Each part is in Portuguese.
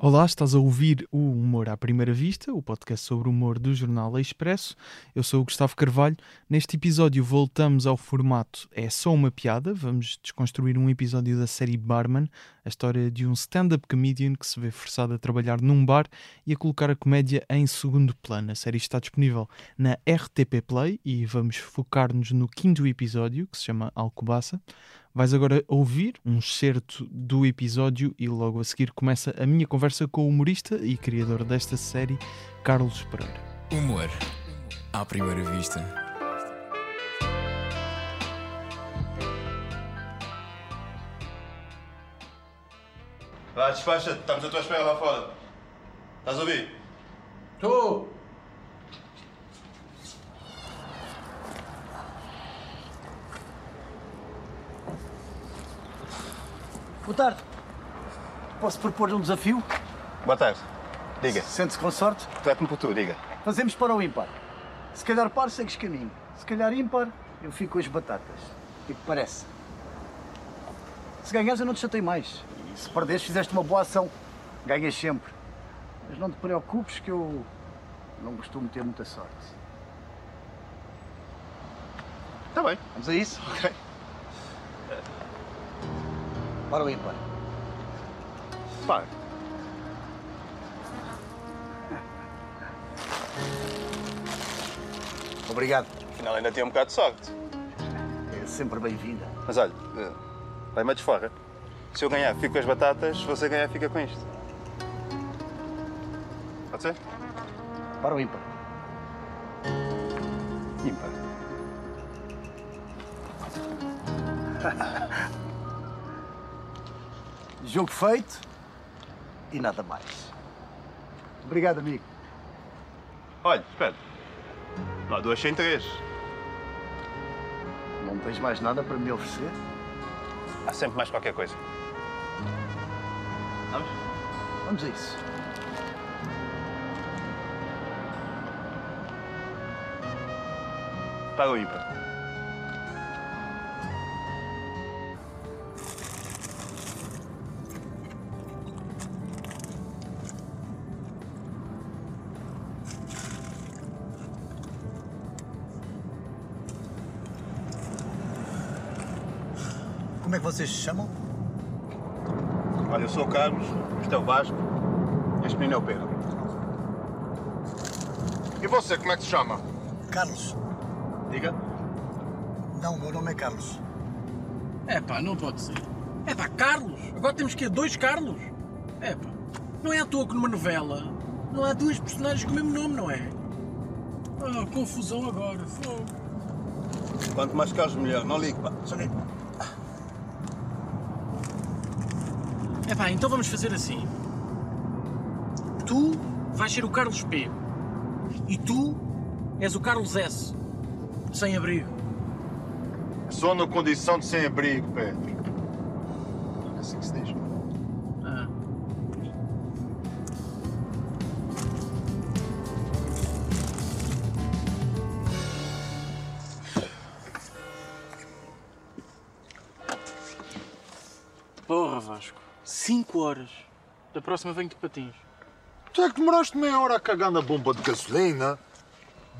Olá, estás a ouvir o Humor à Primeira Vista, o podcast sobre humor do jornal Expresso. Eu sou o Gustavo Carvalho. Neste episódio voltamos ao formato É Só Uma Piada. Vamos desconstruir um episódio da série Barman, a história de um stand-up comedian que se vê forçado a trabalhar num bar e a colocar a comédia em segundo plano. A série está disponível na RTP Play e vamos focar-nos no quinto episódio, que se chama Alcobaça. Vais agora ouvir um excerto do episódio e logo a seguir começa a minha conversa com o humorista e criador desta série, Carlos Pereira. Humor à primeira vista. Vá, despacha-te, estamos à tua espera lá fora. Estás a ouvir? Estou! Boa tarde. Posso propor um desafio? Boa tarde. Diga. Sente-se com sorte? Trate-me por tu, diga. Fazemos para o ímpar. Se calhar par, segues caminho. Se calhar ímpar, eu fico com as batatas. O que parece? Se ganhares, eu não te chatei mais. Se perderes, fizeste uma boa ação. Ganhas sempre. Mas não te preocupes que eu não costumo ter muita sorte. Está bem. Vamos a isso? Ok. Para o ímpar. Pá. Obrigado. Afinal ainda tinha um bocado de sorte. É sempre bem-vinda. Mas olha, eh, vai-me a desforra. Se eu ganhar, fico com as batatas. Se você ganhar, fica com isto. Pode ser? Para o ímpar. Ímpar. Jogo feito e nada mais. Obrigado, amigo. Olha, espera. Há duas sem três. Não tens mais nada para me oferecer? Há sempre mais qualquer coisa. Vamos? Vamos a isso. Para o ímpar. Como é que vocês se chamam? Olha, eu sou o Carlos, este é o Vasco, este menino é o Pedro. E você, como é que se chama? Carlos. Diga. Não, o meu nome é Carlos. É pá, não pode ser. É pá, Carlos! Agora temos que ter dois Carlos! É pá, não é à toa que numa novela não há duas personagens com o mesmo nome, não é? Ah, confusão agora. Fogo. Quanto mais Carlos, melhor. Não ligue, pá. Só que- É pá, então vamos fazer assim. Tu vais ser o Carlos P. E tu és o Carlos S. Sem abrigo. Sou na condição de sem-abrigo, Pedro. É assim que se diz. 5 horas. Da próxima venho de patins. Tu é que demoraste meia hora a cagar na bomba de gasolina.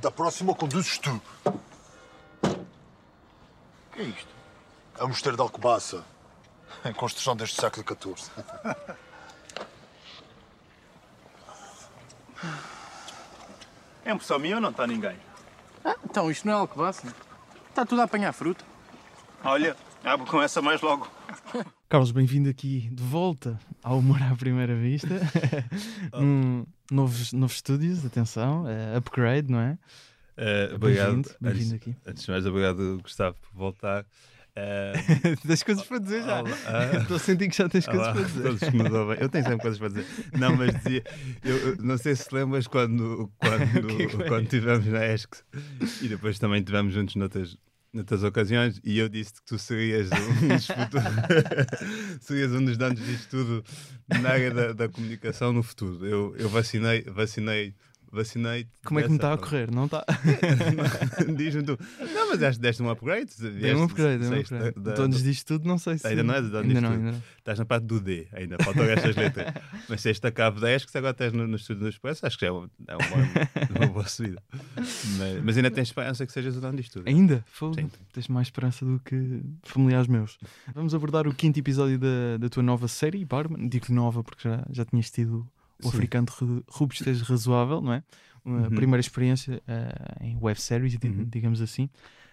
Da próxima conduzes tu. O que é isto? É o mosteiro de Alcobaça. Em construção desde o século XIV. É impressão minha ou não está ninguém? Ah, então isto não é alcobaça. Está tudo a apanhar fruta. Olha, abro com essa mais logo. Carlos, bem-vindo aqui de volta ao Humor à Primeira Vista. Num novos, novos estúdios, atenção, é upgrade, não é? Eh, obrigado. Bem-vindo, antes, aqui. Antes de mais, obrigado, Gustavo, por voltar. Eh, tens coisas para dizer já. Estou a sentir que já tens coisas olá, para dizer. todos me. Eu tenho sempre coisas para dizer. Não, mas dizia, eu, não sei se lembras quando, quando, que é que quando estivemos na ESC e depois também estivemos juntos noutras, noutras ocasiões e eu disse que tu serias um dos futuros, serias um dos donos disto tudo na área da, da comunicação no futuro. Eu, eu vacinei, vacinei vacinei. Como é que me está a correr? Não está? Diz-me tu. Não, mas deste, deste um upgrade. Dei um upgrade, dei um upgrade. da- Então, da- disto tudo, não sei se. Ainda não é de onde Ainda não, ainda não. Estás na parte do D ainda, faltam estas letras. Mas se este acaba 10, que se agora estás no, no estúdio do Expresso, acho que já é uma, é uma, uma boa subida. Mas, mas ainda tens esperança que sejas o dono disto tudo. Ainda? Fogo. Tens mais esperança do que familiares meus. Vamos abordar o quinto episódio da, da tua nova série, Barman. Digo nova porque já, já tinhas tido o Sim. africano de ru- robustez razoável, não é? Uma Uhum. primeira experiência eh, em web series, Uhum. digamos assim.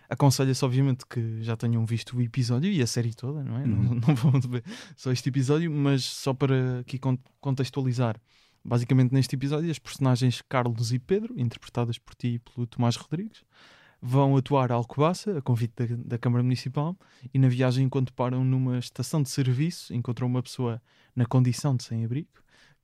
Aconselho-se, obviamente, que já tenham visto o episódio e a série toda, não é? Não, Uhum. não vão ver só este episódio, mas só para aqui con- contextualizar. Basicamente, neste episódio, as personagens Carlos e Pedro, interpretadas por ti e pelo Tomás Rodrigues, vão atuar a Alcobaça, a convite da, da Câmara Municipal, e na viagem, enquanto param numa estação de serviço, encontram uma pessoa na condição de sem-abrigo,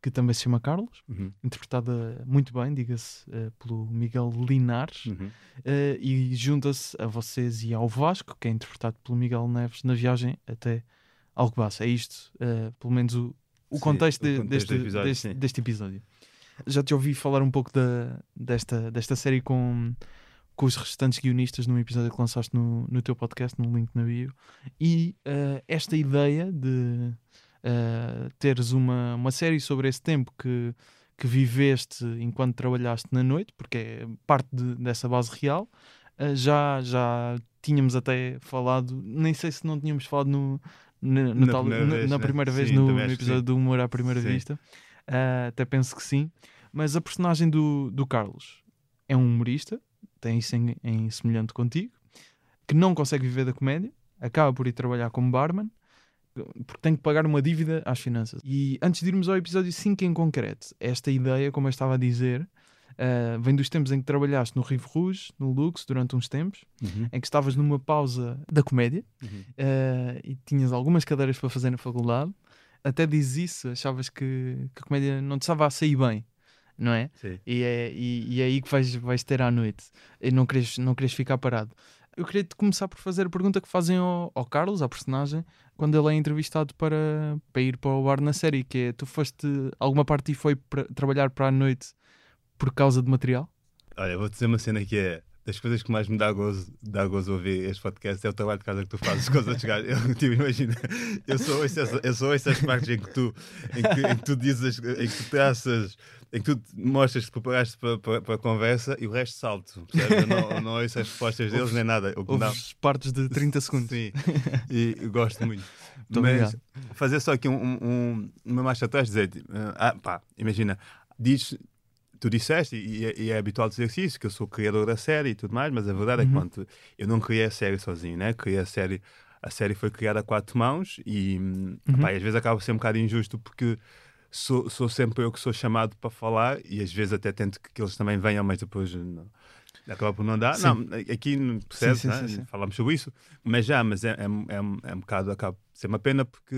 que também se chama Carlos, Uhum, interpretada muito bem, diga-se, eh, pelo Miguel Linares, uhum. eh, e junta-se a vocês e ao Vasco, que é interpretado pelo Miguel Neves, na viagem até Alcobaça. É isto, eh, pelo menos, o, o Sim, contexto, o contexto deste, episódio, deste, deste episódio. Já te ouvi falar um pouco da, desta, desta série com, com os restantes guionistas num episódio que lançaste no, no teu podcast, no link na bio, e esta ideia de eh, teres uma, uma série sobre esse tempo que, que viveste enquanto trabalhaste na noite, porque é parte de- dessa base real, eh, já, já tínhamos até falado, nem sei se não tínhamos falado no, na, no Na tal- primeira na- vez, na né? primeira vez Sim, no, no episódio sim. do Humor à Primeira Sim. Vista. Ah, até penso que sim. Mas a personagem do, do Carlos é um humorista, tem isso em, em semelhante contigo, que não consegue viver da comédia, acaba por ir trabalhar como barman, porque tem que pagar uma dívida às finanças. E antes de irmos ao episódio 5 em concreto, esta ideia, como eu estava a dizer, ah, vem dos tempos em que trabalhaste no Rive Rouge, no Lux, durante uns tempos, Uhum. em que estavas numa pausa da comédia Uhum. eh, e tinhas algumas cadeiras para fazer na faculdade. Até dizes isso, achavas que, que a comédia não te estava a sair bem, não é? Sim. E é, e, e é aí que vais, vais ter à noite e não queres, não queres ficar parado. Eu queria começar por fazer a pergunta que fazem ao, ao Carlos, à personagem, quando ele é entrevistado para, para ir para o bar na série, que é tu foste, alguma parte ti foi trabalhar para a noite por causa de material? Olha, vou dizer uma cena que é das coisas que mais me dá gozo, dá gozo ouvir este podcast é o trabalho de casa que tu fazes com os outros gajos. Eu, tipo, imagina, eu sou essas, eu sou essas partes em que tu, em que, em que tu dizes, em que tu traças, em que tu mostras que preparaste para, para, para a conversa e o resto salto. percebes? Eu não, não ouço as respostas deles nem nada. O Houve partes de 30 segundos. Sim, e gosto muito. Muito Mas obrigado. fazer só aqui um, um- uma marcha atrás, dizer, ah, pá, imagina, diz, tu disseste, e, é- e é habitual dizer isso, que eu sou criador da série e tudo mais, mas a verdade é que Uhum. pronto, eu não criei a série sozinho, né? Criei a série, a série foi criada a quatro mãos e, Uhum. pá, e às vezes acaba ser um bocado injusto porque sou, sou sempre eu que sou chamado para falar e às vezes até tento que, que eles também venham, mas depois não, acaba por não dar. Sim. Não, aqui não percebe, sim, né? sim, sim. falamos sobre isso, mas já, mas é, é, é, é um bocado, acaba por ser uma pena porque,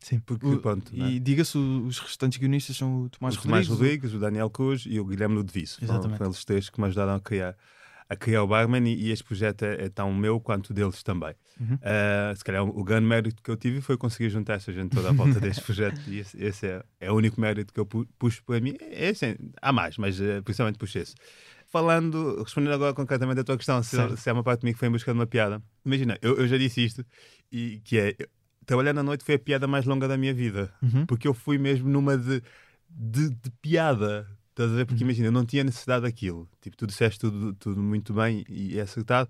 Sim. porque O- pronto. E diga-se, o- os restantes guionistas são o Tomás o Tomás Rodrigues, Rodrigues, o Daniel Cruz e o Guilherme Ludovice. Exatamente. foram eles três que me ajudaram a criar, a criar o Barman e, e este projeto é, é tão meu quanto deles também. Uhum. Ah, se calhar o, grande mérito que eu tive foi conseguir juntar essa gente toda à volta deste projeto e esse, esse é, é o único mérito que eu pu- puxo para mim. É, assim, há mais, mas eh, principalmente puxo esse. Falando, respondendo agora concretamente à tua questão, se, se é uma parte de mim que foi em busca de uma piada. Imagina, eu, eu já disse isto, e que é, trabalhar na noite foi a piada mais longa da minha vida Uhum. porque eu fui mesmo numa de, de, de piada. Estás a ver? Uhum. Porque imagina, eu não tinha necessidade daquilo. Tipo, tu disseste tudo, tudo muito bem e é acertado.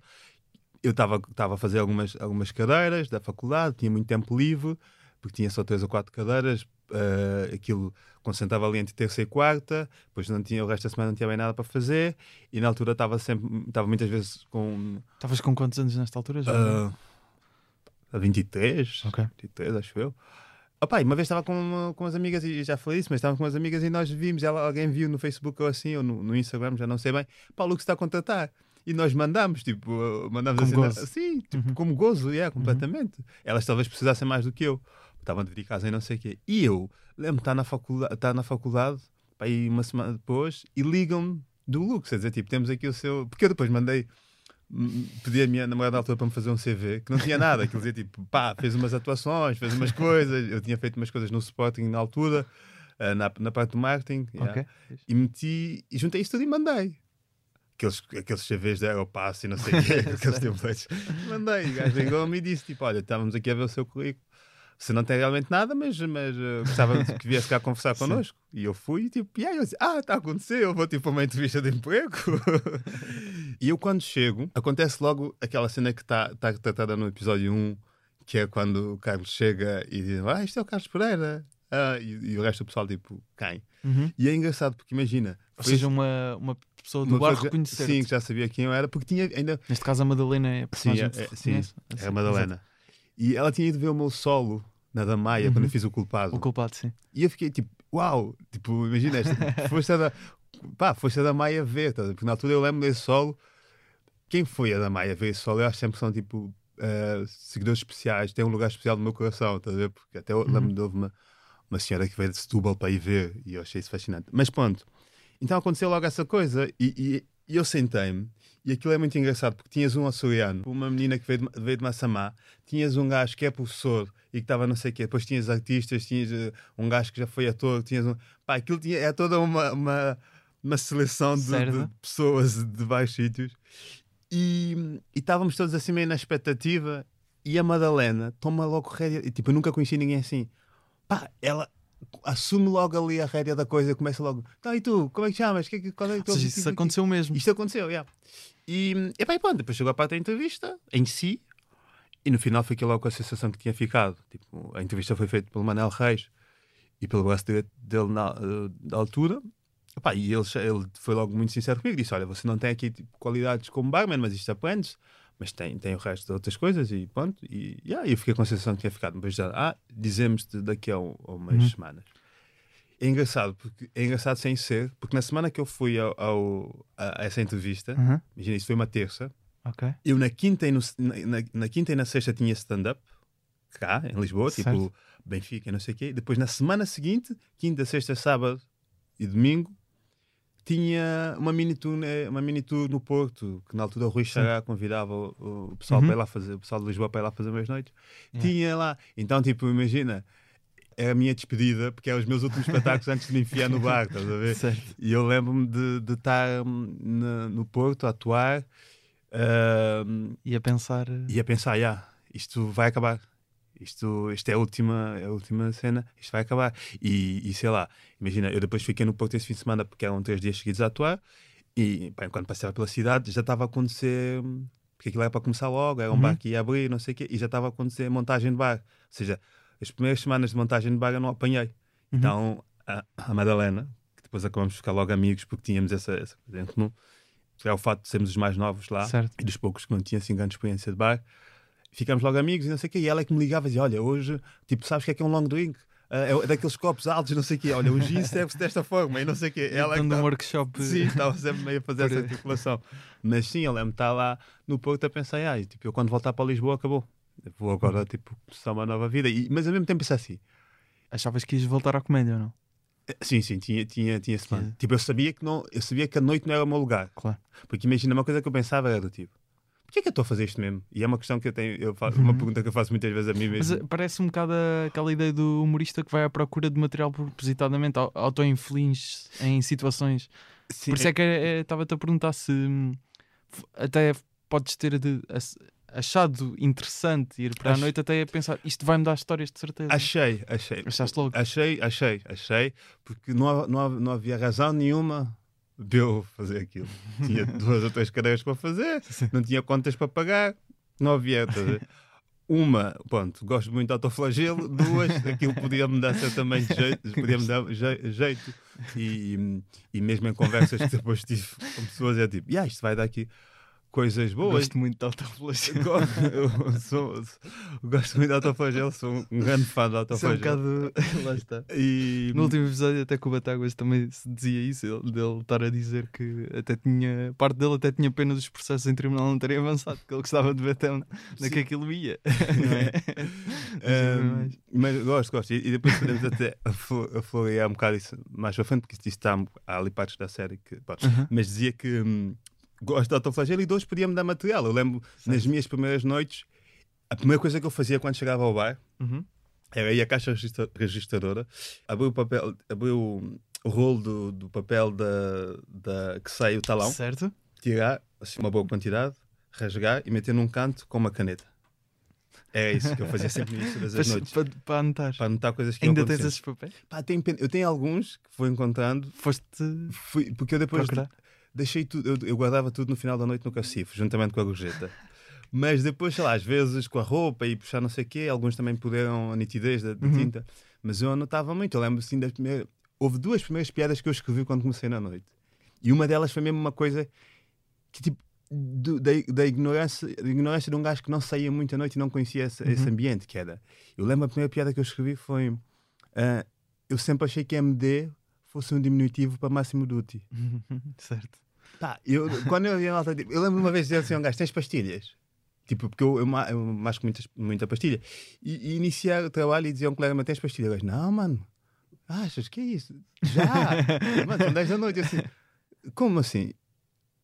Eu estava a fazer algumas, algumas cadeiras da faculdade, tinha muito tempo livre, porque tinha só três ou quatro cadeiras. eh, aquilo concentrava ali entre terça e quarta, depois não tinha, o resto da semana não tinha bem nada para fazer, e na altura estava sempre, estava muitas vezes com Estavas com quantos anos nesta altura? Já? ah, a 23, Ok. 23, acho eu. Opa, uma vez estava com, uma- com as amigas, e já falei isso, mas estava com as amigas e nós vimos, ela, alguém viu no Facebook ou assim, ou no, no Instagram, já não sei bem, pá, o Lucas está a contratar. E nós mandamos, tipo, mandamos Como assim, gozo. sim, tipo, Uhum. como gozo, yeah, completamente. Elas talvez precisassem mais do que eu, estavam de vir casa e não sei o quê. E eu, lembro-me, está na faculdade, tá na faculdade, pá, aí uma semana depois, e ligam-me do Lucas, a dizer, tipo, temos aqui o seu. Porque eu depois mandei pedi a minha namorada na altura para me fazer um CV que não tinha nada, aquilo dizia tipo, pá, fez umas atuações, fez umas coisas, eu tinha feito umas coisas no Sporting na altura, ah, na, na parte do marketing. yeah. Ok. E meti, e juntei isso tudo e mandei. Aqueles, aqueles CVs da Aeropass e não sei o quê, aqueles templates. Mandei. O gajo ligou-me e disse: tipo, olha, estávamos aqui a ver o seu currículo. Você não tem realmente nada, mas, mas uh, gostava que viesse cá conversar connosco. E eu fui, tipo, e aí eu disse, ah, está a acontecer, eu vou tipo a uma entrevista de emprego. e eu quando chego, acontece logo aquela cena que está tá tratada no episódio 1, que é quando o Carlos chega e diz, ah, isto é o Carlos Pereira. Ah, e, e o resto do pessoal, tipo, quem? Uhum. E é engraçado, porque imagina... Ou seja, uma, uma pessoa do uma bar reconhecer Sim, que já sabia quem eu era, porque tinha ainda... Neste caso, a Madalena é a Sim, é, se é- sim, é a Madalena. E ela tinha ido ver o meu solo na da Maia, quando Uhum. eu fiz o culpado. O culpado, sim. E eu fiquei tipo, uau, tipo, imagina esta, força da, pá, força da Maia ver, tá? porque na altura eu lembro desse solo. Quem foi a da Maia ver esse solo? Eu acho sempre que são tipo eh, seguidores especiais, tem um lugar especial no meu coração, tá a? Porque até eu lembro de houve uma, uma senhora que veio de Setúbal para ir ver e eu achei isso fascinante. Mas pronto, então aconteceu logo essa coisa e, e- eu sentei-me. E aquilo é muito engraçado porque tinhas um açoriano, uma menina que veio de, veio de Massamá, tinhas um gajo que é professor e que estava não sei o quê, depois tinhas artistas, tinhas eh, um gajo que já foi ator, tinhas um. Pá, aquilo tinha, é toda uma, uma, uma seleção de, de pessoas de vários sítios e, e estávamos todos assim meio na expectativa e a Madalena toma logo rédea, e, tipo, eu nunca conheci ninguém assim. Pá, ela assume logo ali a rédea da coisa, começa logo, tá, e tu, como é que chamas? Que, que, qual é Ou teu seja, isso aqui?" aconteceu mesmo. Isto aconteceu, yeah. E, e, e pronto, depois chegou a parte da entrevista, em si, e no final fiquei logo com a sensação que tinha ficado. Tipo, a entrevista foi feita pelo Manel Reis e pelo braço direito dele na, eh, da altura. Epá, e ele, ele foi logo muito sincero comigo, disse, olha, você não tem aqui tipo, qualidades como barman, mas isto aprende mas tem, tem o resto de outras coisas e pronto. E yeah, eu fiquei com a sensação que tinha ficado. Depois já, ah, dizemos-te daqui a, um, a umas Uhum. semanas. É engraçado, porque, é engraçado sem ser, porque na semana que eu fui ao, ao- a, a essa entrevista, Uhum. imagina, isso foi uma terça, Ok. eu na quinta e, no- na, na- quinta e na sexta tinha stand-up, cá em Lisboa, Certo. tipo Benfica não sei o quê. Depois na semana seguinte, quinta, sexta, sábado e domingo, tinha uma mini tour, né, uma mini tour no Porto, que na altura o Rui Xará convidava o, o pessoal Uhum. para ir lá fazer, o pessoal de Lisboa para ir lá fazer umas noites. Yeah. Tinha lá. Então, tipo, imagina, era a minha despedida, porque eram os meus últimos espetáculos antes de me enfiar no bar, estás a ver? Certo. E eu lembro-me de, de estar hum, na- no Porto a atuar hum, E a pensar. eh, e a pensar, já, isto vai acabar. Isto, isto é a última, é a última cena, isto vai acabar. E, e sei lá, imagina, eu depois fiquei no Porto esse fim de semana porque eram três dias seguidos a atuar e pá, enquanto passava pela cidade já estava a acontecer, porque aquilo era para começar logo, era um Uhum. bar que ia abrir, não sei o quê, e já estava a acontecer montagem de bar. Ou seja, as primeiras semanas de montagem de bar eu não apanhei. Uhum. Então a, a Madalena, que depois acabamos de ficar logo amigos porque tínhamos essa, essa coisa em comum, é o fato de sermos os mais novos lá Certo. e dos poucos que não tinham assim grande experiência de bar, ficámos logo amigos e não sei o quê. E ela é que me ligava e dizia: Olha, hoje, tipo, sabes o que é que é um long drink? Ah, é daqueles copos altos, não sei o quê. Olha, o gin serve-se desta forma e não sei o quê. Ela é que Dando um tava- workshop. Sim, estava sempre meio a fazer essa articulação. Mas sim, eu lembro de estar lá no Porto a pensar: ah, e, tipo, eu quando voltar para Lisboa acabou. Eu vou agora, tipo, começar uma nova vida. E, mas ao mesmo tempo pensar assim: Achavas que ias voltar à comédia ou não? Sim, sim, tinha, tinha, tinha esse plano. Tipo, eu sabia que não, eu sabia que a noite não era o meu lugar. Claro. Porque imagina, uma coisa que eu pensava era do tipo, porquê é que eu estou a fazer isto mesmo? E é uma questão que eu tenho, eu faço, uma pergunta que eu faço muitas vezes a mim Mas mesmo. eh, parece um bocado a- aquela ideia do humorista que vai à procura de material propositadamente, au- auto-inflige em situações. Sim, Por isso é que eh, estava-te a perguntar se hum, até podes ter de- achado interessante ir para a noite até a pensar isto vai-me dar histórias de certeza. achei, achei. Achaste logo? Achei, achei, achei, porque não, não, não havia razão nenhuma de eu fazer aquilo. Tinha duas ou três cadeiras para fazer, não tinha contas para pagar, não havia. Uma, pronto, gosto muito de autoflagelo. Duas, aquilo podia-me dar certamente jeito, podia-me dar je- jeito. E, e mesmo em conversas que depois tive com pessoas, é tipo, yeah, isto vai dar aqui coisas boas. Gosto muito de autoflagelo. Sou, gosto muito de autoflagelo, sou um grande fã de é um autoflagelo. Lá está. E, No último episódio, até com o Batáguas também se dizia isso, ele- dele estar a dizer que até tinha, parte dele até tinha pena dos processos em tribunal não terem avançado, porque ele gostava de ver até onde é que aquilo ia. Não é? Ahm, mais. mas gosto, gosto. E, e depois podemos até aflorear um bocado isso mais para frente, porque isto está, há ali partes da série que. pronto. Uhum. Mas dizia que hum, gosto de autoflagelo e dois podia-me dar material. Eu lembro nas minhas primeiras noites, a primeira coisa que eu fazia quando chegava ao bar Uhum. Era aí a caixa registra- registradora, abriu o papel, abriu o, o rolo do, do papel da, da, que sai o talão, Certo? tirar assim, uma boa quantidade, rasgar e meter num canto com uma caneta. Era isso que eu fazia sempre no início das Para, noites. para, para anotar. Para anotar coisas que Ainda tens esses papéis? Pá, tenho eu tenho alguns que fui encontrando, Foste fui, porque eu depois procurar? Deixei tudo, eu, eu guardava tudo no final da noite no cacifo, juntamente com a gorjeta. Mas depois, sei lá, às vezes com a roupa e puxar não sei o quê, alguns também puderam a nitidez da, da Uhum. tinta. Mas eu anotava muito. Eu lembro assim das primeiras. Houve duas primeiras piadas que eu escrevi quando comecei na noite. E uma delas foi mesmo uma coisa que, tipo, do- da, da ignorância, da ignorância de um gajo que não saía muito à noite e não conhecia esse, esse ambiente que era. Eu lembro a primeira piada que eu escrevi foi. ah, eu sempre achei que MD fosse um diminutivo para máximo duty. certo. Pá, eu, quando eu ia malta, tipo, eu lembro uma vez de dizer assim a um gajo: tens pastilhas? Tipo, porque eu, eu, eu masco muitas, muita pastilha. E, e iniciar o trabalho e dizer a um colega: mas tens pastilha? Eu gajo, não, mano, achas que é isso? Já! mano, são 10 da noite. Eu assim, como assim?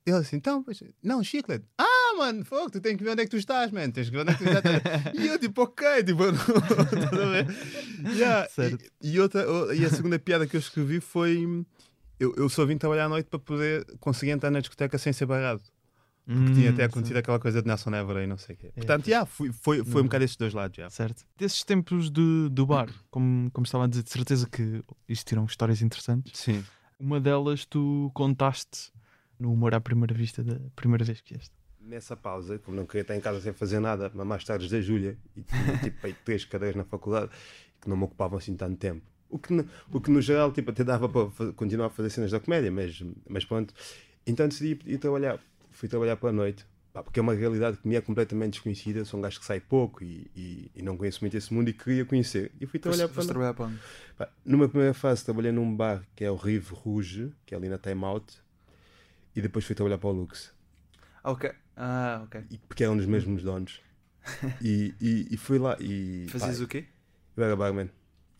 Ele assim, então, não, chiclete. Ah, mano, fogo, tu tens que ver onde é que tu estás, mano. Tens que ver onde é que tu estás. e eu, tipo, ok, tipo, não? Yeah, Certo. E, e outra, e a segunda piada que eu escrevi foi. Eu, eu só vim trabalhar à noite para poder conseguir entrar na discoteca sem ser barrado. Porque tinha até acontecido aquela coisa de Nelson Évora e não sei o quê. Portanto, yeah, fui- foi, foi um bocado esses dois lados. já. Certo. Desses tempos de, do bar, como, como estava a dizer, de certeza que existiram histórias interessantes. Sim. Uma delas tu contaste no Humor à Primeira Vista da primeira vez que vieste. Nessa pausa, como não queria estar em casa sem fazer nada, mas mais tarde da Júlia, e tinha tipo aí três cadeiras na faculdade que não me ocupavam assim tanto tempo. O que, no- o que no geral tipo, até dava para continuar a fazer cenas da comédia, mas, mas pronto. Então decidi ir, trabalhar. Fui trabalhar pela noite, pá, porque é uma realidade que me é completamente desconhecida. Sou um gajo que sai pouco e, e, e não conheço muito esse mundo e queria conhecer. E fui trabalhar noite. trabalhar para onde? Pá, numa primeira fase trabalhei num bar que é o Rive Rouge, que é ali na Time Out, e depois fui trabalhar para o Lux, Ah, ok. Ah, ok. e- porque eram dos mesmos donos. E, e, e fui lá e Fazias pá, o quê? eu era barman,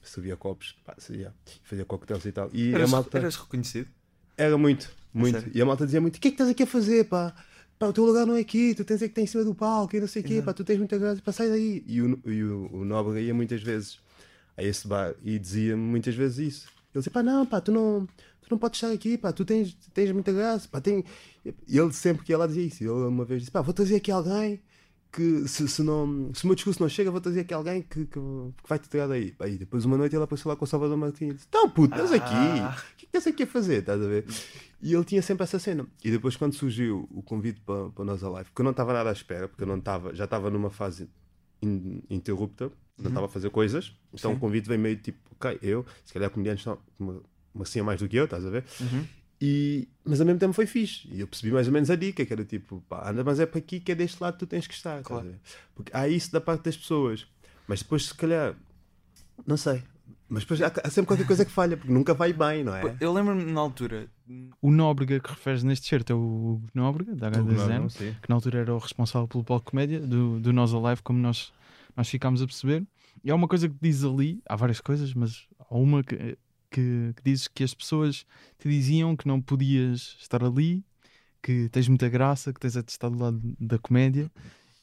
servia copos, pá, servia, fazia coquetéis e tal. E Eras, a malta eras reconhecido? era muito, muito. sério? E a malta dizia muito: o que é que estás aqui a fazer, pá? Pá, o teu lugar não é aqui, tu tens é que estar em cima do palco e não sei o quê, pá, tu tens muita graça, pá, sai daí. E o, e o, o Nobre ia muitas vezes a esse bar e dizia-me muitas vezes isso. Ele dizia, pá, não, pá, tu não, tu não podes estar aqui, pá, tu tens, tens muita graça, pá, tem... E ele sempre que ia lá dizia isso. Ele uma vez disse, pá, vou trazer aqui alguém que, se, se, não, se o meu discurso não chega, vou trazer aqui alguém que, que, que vai te tirar daí. E depois uma noite ele apareceu lá com o Salvador Martins e disse, então, puto, estás aqui, Ah. o que é que estás aqui a fazer, estás a ver? E ele tinha sempre essa cena. E depois, quando surgiu o convite para, para nós a live, porque eu não estava nada à espera, porque eu não estava, já estava numa fase in, interrupta, não estava a fazer coisas, então o convite veio meio tipo, ok, eu, se calhar comediantes estão cena mais do que eu, estás a ver? E, mas ao mesmo tempo foi fixe. E eu percebi mais ou menos a dica, que era tipo, pá, anda, mas é para aqui que é deste lado que tu tens que estar. estás a ver? Porque há isso da parte das pessoas. Mas depois, se calhar, não sei. Mas depois há, há sempre qualquer coisa que falha, porque nunca vai bem, não é? Eu lembro-me na altura. O Nóbrega que referes neste certo é o Nóbrega, da HDZN, que na altura era o responsável pelo palco comédia do, do Nós Alive, como nós, nós ficámos a perceber. E há uma coisa que diz ali, há várias coisas, mas há uma que, que, que diz que as pessoas te diziam que não podias estar ali, que tens muita graça, que tens a estar do lado da comédia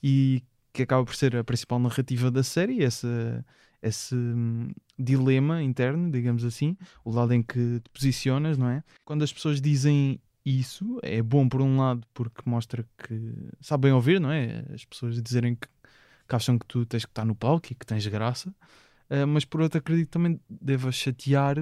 e que acaba por ser a principal narrativa da série, essa, esse hum, dilema interno, digamos assim, o lado em que te posicionas, não é? Quando as pessoas dizem isso, é bom por um lado porque mostra que sabem ouvir, não é? As pessoas dizerem que, que acham que tu tens que estar no palco e que tens graça, Ah, mas por outro acredito também deva chatear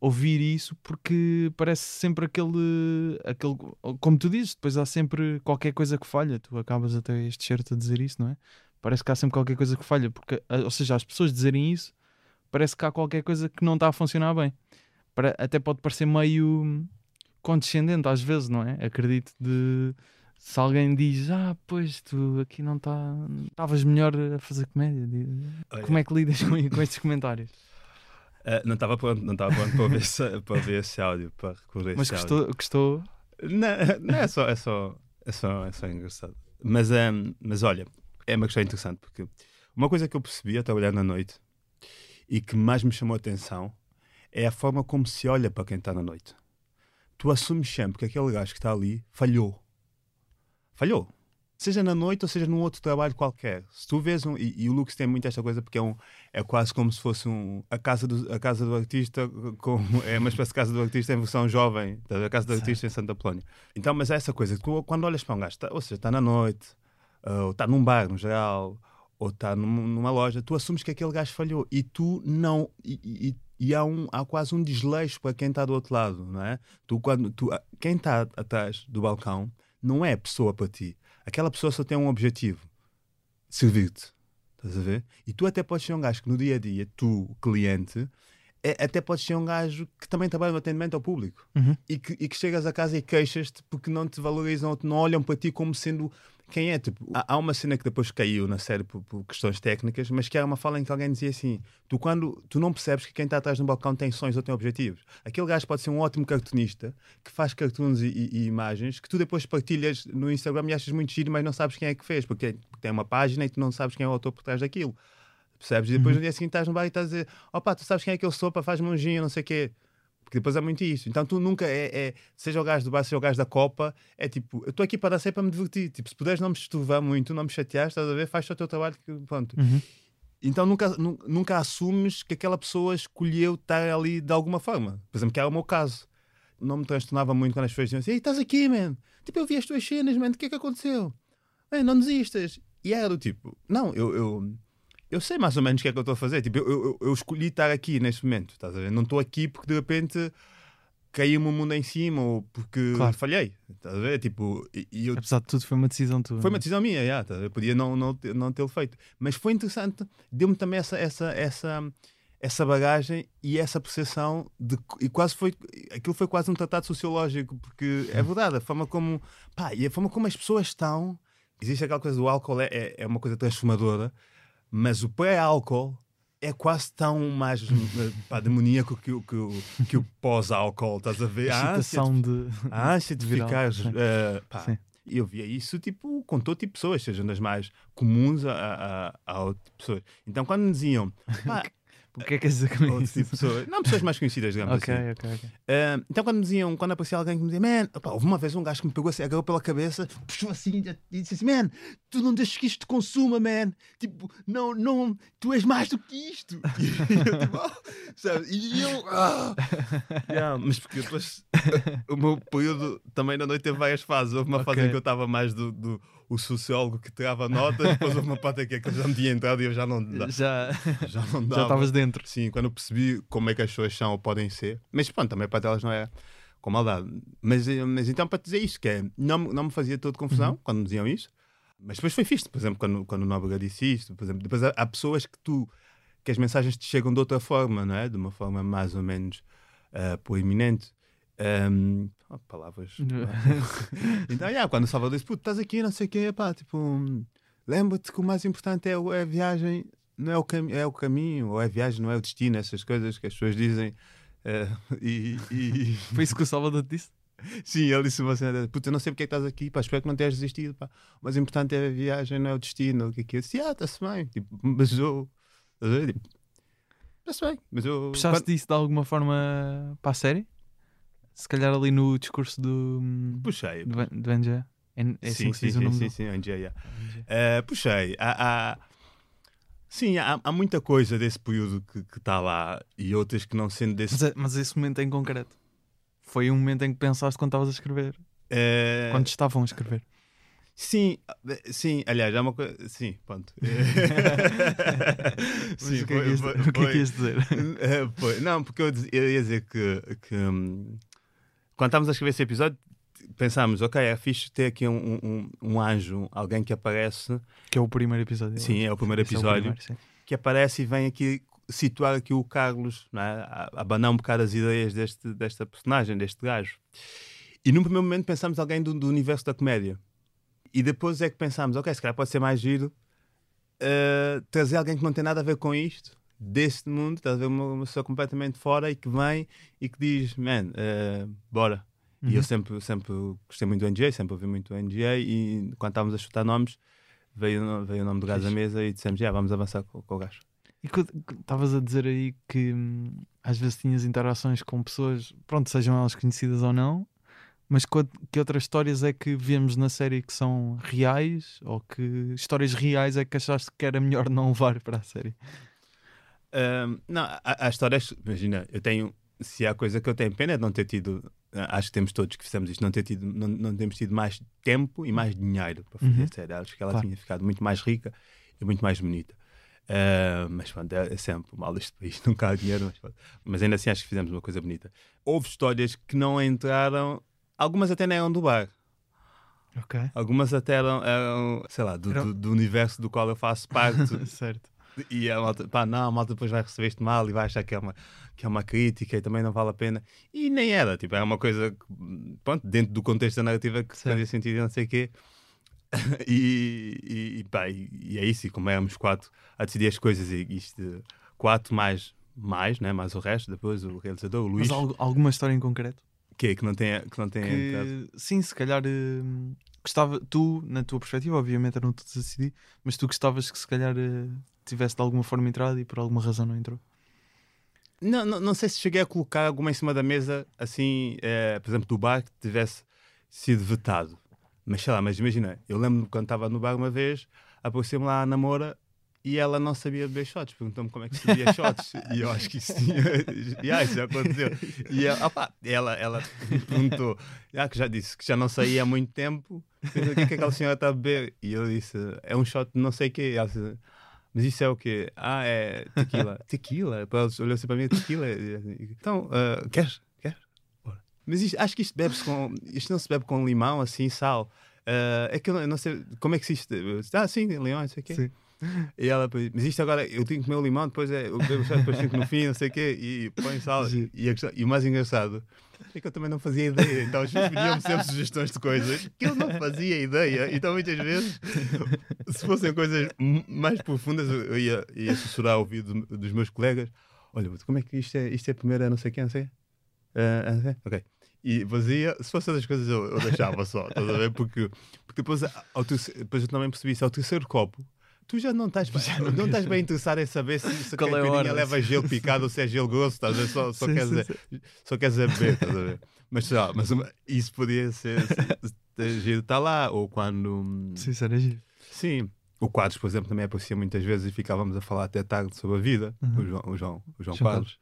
ouvir isso porque parece sempre aquele, aquele como tu dizes, depois há sempre qualquer coisa que falha, tu acabas até este certo a dizer isso, não é? Parece que há sempre qualquer coisa que falha, porque, ah, ou seja, as pessoas dizerem isso, parece que há qualquer coisa que não está a funcionar bem. Para- até pode parecer meio condescendente às vezes, não é? Acredito de se alguém diz, ah, pois tu aqui não está, estavas melhor a fazer comédia. Olha. Como é que lidas com, com estes comentários? Ah, não estava pronto, não estava pronto para ver, esse, para ver esse áudio, para recorrer Mas esse áudio. gostou, gostou Não, não é, só, é, só, é, só, é só engraçado. Mas, ehm, mas olha, é uma questão interessante porque uma coisa que eu percebi a trabalhar na noite e que mais me chamou a atenção é a forma como se olha para quem está na noite. Tu assumes sempre que aquele gajo que está ali falhou. Falhou. seja na noite ou seja num outro trabalho qualquer. Se tu vês um. E, e o Lux tem muito esta coisa porque é, um, é quase como se fosse um, a, casa do, a casa do artista, com, é uma espécie de casa do artista em versão jovem, tá a casa do artista em Santa Polónia. Então, mas é essa coisa, tu, quando olhas para um gajo, tá, ou seja, está na noite, uh, ou está num bar no geral, ou está num, numa loja, tu assumes que aquele gajo falhou e tu não. E, e, e há, um, há quase um desleixo para quem está do outro lado, não é? Tu, quando, tu, quem está atrás do balcão não é pessoa para ti. Aquela pessoa só tem um objetivo: servir-te. Estás a ver? E tu até podes ser um gajo que no dia a dia, tu, cliente, é, até podes ser um gajo que também trabalha no atendimento ao público Uhum. e, que, e que chegas a casa e queixas-te porque não te valorizam ou não olham para ti como sendo quem é. Tipo, há, uma cena que depois caiu na série por, por questões técnicas, mas que era uma fala em que alguém dizia assim: tu, quando, tu não percebes que quem está atrás do balcão tem sonhos ou tem objetivos. Aquele gajo pode ser um ótimo cartunista que faz cartoons e, e- e imagens que tu depois partilhas no Instagram e achas muito giro, mas não sabes quem é que fez, porque tem- tem uma página e tu não sabes quem é o autor por trás daquilo. Percebes? E depois no dia seguinte estás no bar e estás a dizer: opá, tu sabes quem é que eu sou, para faz-me um gin, não sei o quê. Porque depois é muito isso. Então tu nunca é, é- seja o gajo do bar, seja o gajo da Copa, é tipo, eu estou aqui para e para me divertir. Tipo, se puderes não me estorvar muito, não me chatear, estás a ver, faz só o teu trabalho. Que, pronto. Uhum. Então nunca, nu- nunca assumes que aquela pessoa escolheu estar ali de alguma forma. Por exemplo, que era o meu caso. Não me transtornava muito quando as pessoas diziam assim: Ei, estás aqui, man. Tipo, eu vi as tuas cenas, man. O que é que aconteceu? Não desistas. E era do tipo: Não, eu, eu, eu sei mais ou menos o que é que eu estou a fazer. Tipo, eu, eu, eu escolhi estar aqui neste momento. Estás a ver? Não estou aqui porque de repente caiu-me o mundo em cima ou porque Claro. falhei. Estás a ver? Tipo, e, eu Apesar de tudo, foi uma decisão tua. foi uma decisão minha, já, tá? eu podia não, não, não tê-lo feito. Mas foi interessante, deu-me também essa, essa, essa, essa bagagem e essa percepção de. E quase foi. Aquilo foi quase um tratado sociológico, porque é verdade, a forma como. Pá, e a forma como as pessoas estão. Existe aquela coisa do álcool, é, é, é uma coisa transformadora, mas o pré-álcool é quase tão mais pá, demoníaco que, o- que, o- que o pós-álcool, estás a ver? A A ânsia excitação de. a ânsia de ficar. sim. eh, pá, Sim. e eu via isso tipo com todo tipo de pessoas, sejam das mais comuns a, a, a outras pessoas. Então quando me diziam, pá, O que é que quer dizer com outro isso? tipo não pessoas mais conhecidas, digamos Ok, assim. ok, ok. Eh, então quando me diziam, quando aparecia alguém que me dizia, man, opá, houve uma vez um gajo que me pegou assim, agarrou pela cabeça, puxou assim e disse assim, man, tu não deixes que isto te consuma, man. Tipo, não, não, tu és mais do que isto. E eu tipo, "Ah", sabe? E eu, ah. Yeah, mas porque depois o meu período também na noite teve várias fases. Houve uma fase Ok. em que eu estava mais do, do o sociólogo que tirava notas, depois houve uma parte que já me tinha entrado e eu já não, Já já não já dava. estavas dentro. Sim, quando eu percebi como é que as pessoas são ou podem ser. Mas pronto, também para elas não é com maldade. Mas, eh, mas então para dizer isto, que é, não, me- não me fazia toda confusão quando me diziam isso. Mas depois foi fixe, por exemplo, quando, quando o Nóbrega disse isto, por exemplo, depois há, há pessoas que tu que as mensagens te chegam de outra forma, não é? De uma forma mais ou menos uh, proeminente. Um, oh, palavras. então, yeah, quando o Salvador disse, puto, estás aqui, não sei o quê, pá, tipo, lembra-te que o mais importante é, o- é a viagem, não é o, cami é o caminho, ou é a viagem, não é o destino, essas coisas que as pessoas dizem. eh, e, e- Foi isso que o Salvador te disse? sim, ele disse uma cena, puta, eu não sei porque é que estás aqui, pá, espero que não tenhas desistido, pá. O mais importante é a viagem, não é o destino. O que é que é? Eu disse, ah, está-se bem, tipo, mas eu. estás a ver? Tipo, Está-se bem, mas eu. Puxaste isso de alguma forma para a série? Se calhar ali no discurso do. hum, Puxei. Do, do NJ? É, é assim sim, se sim, sim, sim, sim, NJ, yeah. Eh, puxei. Há, há- Sim, há, há muita coisa desse período que está lá e outras que não sendo desse. Mas, é- mas esse momento em concreto foi um momento em que pensaste quando estavas a escrever. Eh, Quando estavam a escrever. Sim, eh, sim, aliás, é uma coisa. Sim, pronto. Mas o que é que ias- é ias dizer? Foi. Não, porque eu ia dizer que, que, hum, quando estávamos a escrever esse episódio, pensámos, ok, é fixe ter aqui um, um, um anjo, alguém que aparece, Que é o primeiro episódio. sim, é o primeiro Esse é o episódio, primeiro, que aparece e vem aqui situar aqui o Carlos, não é? abanar um bocado as ideias deste, desta personagem, deste gajo. E num primeiro momento pensámos alguém do, do universo da comédia. E depois é que pensámos, ok, se calhar pode ser mais giro eh, trazer alguém que não tem nada a ver com isto, deste mundo, estás a ver uma, uma pessoa completamente fora e que vem e que diz, man, eh, bora. E Uhum. eu sempre, sempre gostei muito do NGA, sempre ouvi muito do NGA e quando estávamos a chutar nomes, veio, veio o nome do gajo à mesa e dissemos, já, vamos avançar com, com o gajo. E estavas a dizer aí que hum, às vezes tinhas interações com pessoas, pronto, sejam elas conhecidas ou não, Mas que outras histórias é que vemos na série que são reais ou que histórias reais é que achaste que era melhor não levar para a série? Não, há, há histórias. Imagina, eu tenho. Se há coisa que eu tenho pena é de não ter tido. ah, Acho que temos todos que fizemos isto, não, ter tido, não, não temos tido mais tempo e mais dinheiro para fazer Uhum. a série. Acho que ela Claro. tinha ficado muito mais rica e muito mais bonita. Ah, mas pronto, é, é sempre mal deste país, nunca há dinheiro. Mas, pronto. Mas ainda assim acho que fizemos uma coisa bonita. Houve histórias que não entraram, algumas até nem eram do bar. Ok. Algumas até eram, eram, sei lá, do, do- do universo do qual eu faço parte. certo. E a malta, pá, não, a malta depois vai receber isto mal e vai achar que é, uma, que é uma crítica e também não vale a pena. E nem era, tipo, era uma coisa, que, pronto, dentro do contexto da narrativa que fazia sentido e não sei o quê. e, e, pá, e, e é isso, e como éramos quatro a decidir as coisas, e isto, quatro mais, mais, né, mais o resto, depois o realizador, o Luís, Mas al- alguma história em concreto? que, é que não tem, que não tem entrado. Que, sim, se calhar hum, gostava, tu, na tua perspectiva, obviamente eram tu a decidir, mas tu gostavas que se calhar eh, tivesse de alguma forma entrado e por alguma razão não entrou. Não, não, não sei se cheguei a colocar alguma em cima da mesa, assim, eh, por exemplo, do bar que tivesse sido vetado. Mas sei lá, mas imagina, eu lembro-me quando estava no bar uma vez, apareceu-me lá a namora e ela não sabia beber shots. Perguntou-me como é que se bebia shots. e eu acho que isso tinha. yeah, isso já aconteceu. E ela, opá, ela, ela me perguntou, ah, que já disse que já não saía há muito tempo, o que é que aquela senhora está a beber? E eu disse, é um shot de não sei o quê. E ela disse, mas isso é o quê? Ah, é tequila. tequila? Ela olhou assim para mim, tequila. E assim, Então, ah, queres? Queres? Bora. Mas isto- acho que isto bebe-se com. Isto não se bebe com limão, assim, sal. Ah, é que eu não, eu não sei como é que disse, Ah, sim, limão, não sei o quê. Sim. E ela, mas isto agora, eu tenho que comer o limão, depois é, eu bebo chá, depois fico no fim, não sei o quê, e põe sal. E, a questão- e o mais engraçado é que eu também não fazia ideia. Então pessoas pediam-me sempre sugestões de coisas que eu não fazia ideia. Então muitas vezes, se fossem coisas mais profundas, eu ia, ia sussurrar ao ouvido dos meus colegas: Olha, como é que isto é, isto é a não sei quem, não sei? Não sei? ok. E fazia, se fossem essas coisas, eu, eu deixava só, estás a ver? Porque, porque depois, ao depois eu também percebi isso, ao terceiro copo. Tu já não estás, bem- não, estás bem interessado em saber se, se Qual é caipirinha hora? leva gelo picado ou se é gelo grosso, estás a ver? Só, só, Sim, queres, sim, é- só queres é beber, estás a ver? Mas, lá, mas uma- isso podia ser, ter giro estar lá, ou quando. hum, Sim, isso era giro. Sim. O Quadros, por exemplo, também aparecia muitas vezes e ficávamos a falar até tarde sobre a vida. Uhum. O João, o João, o João João Quadros.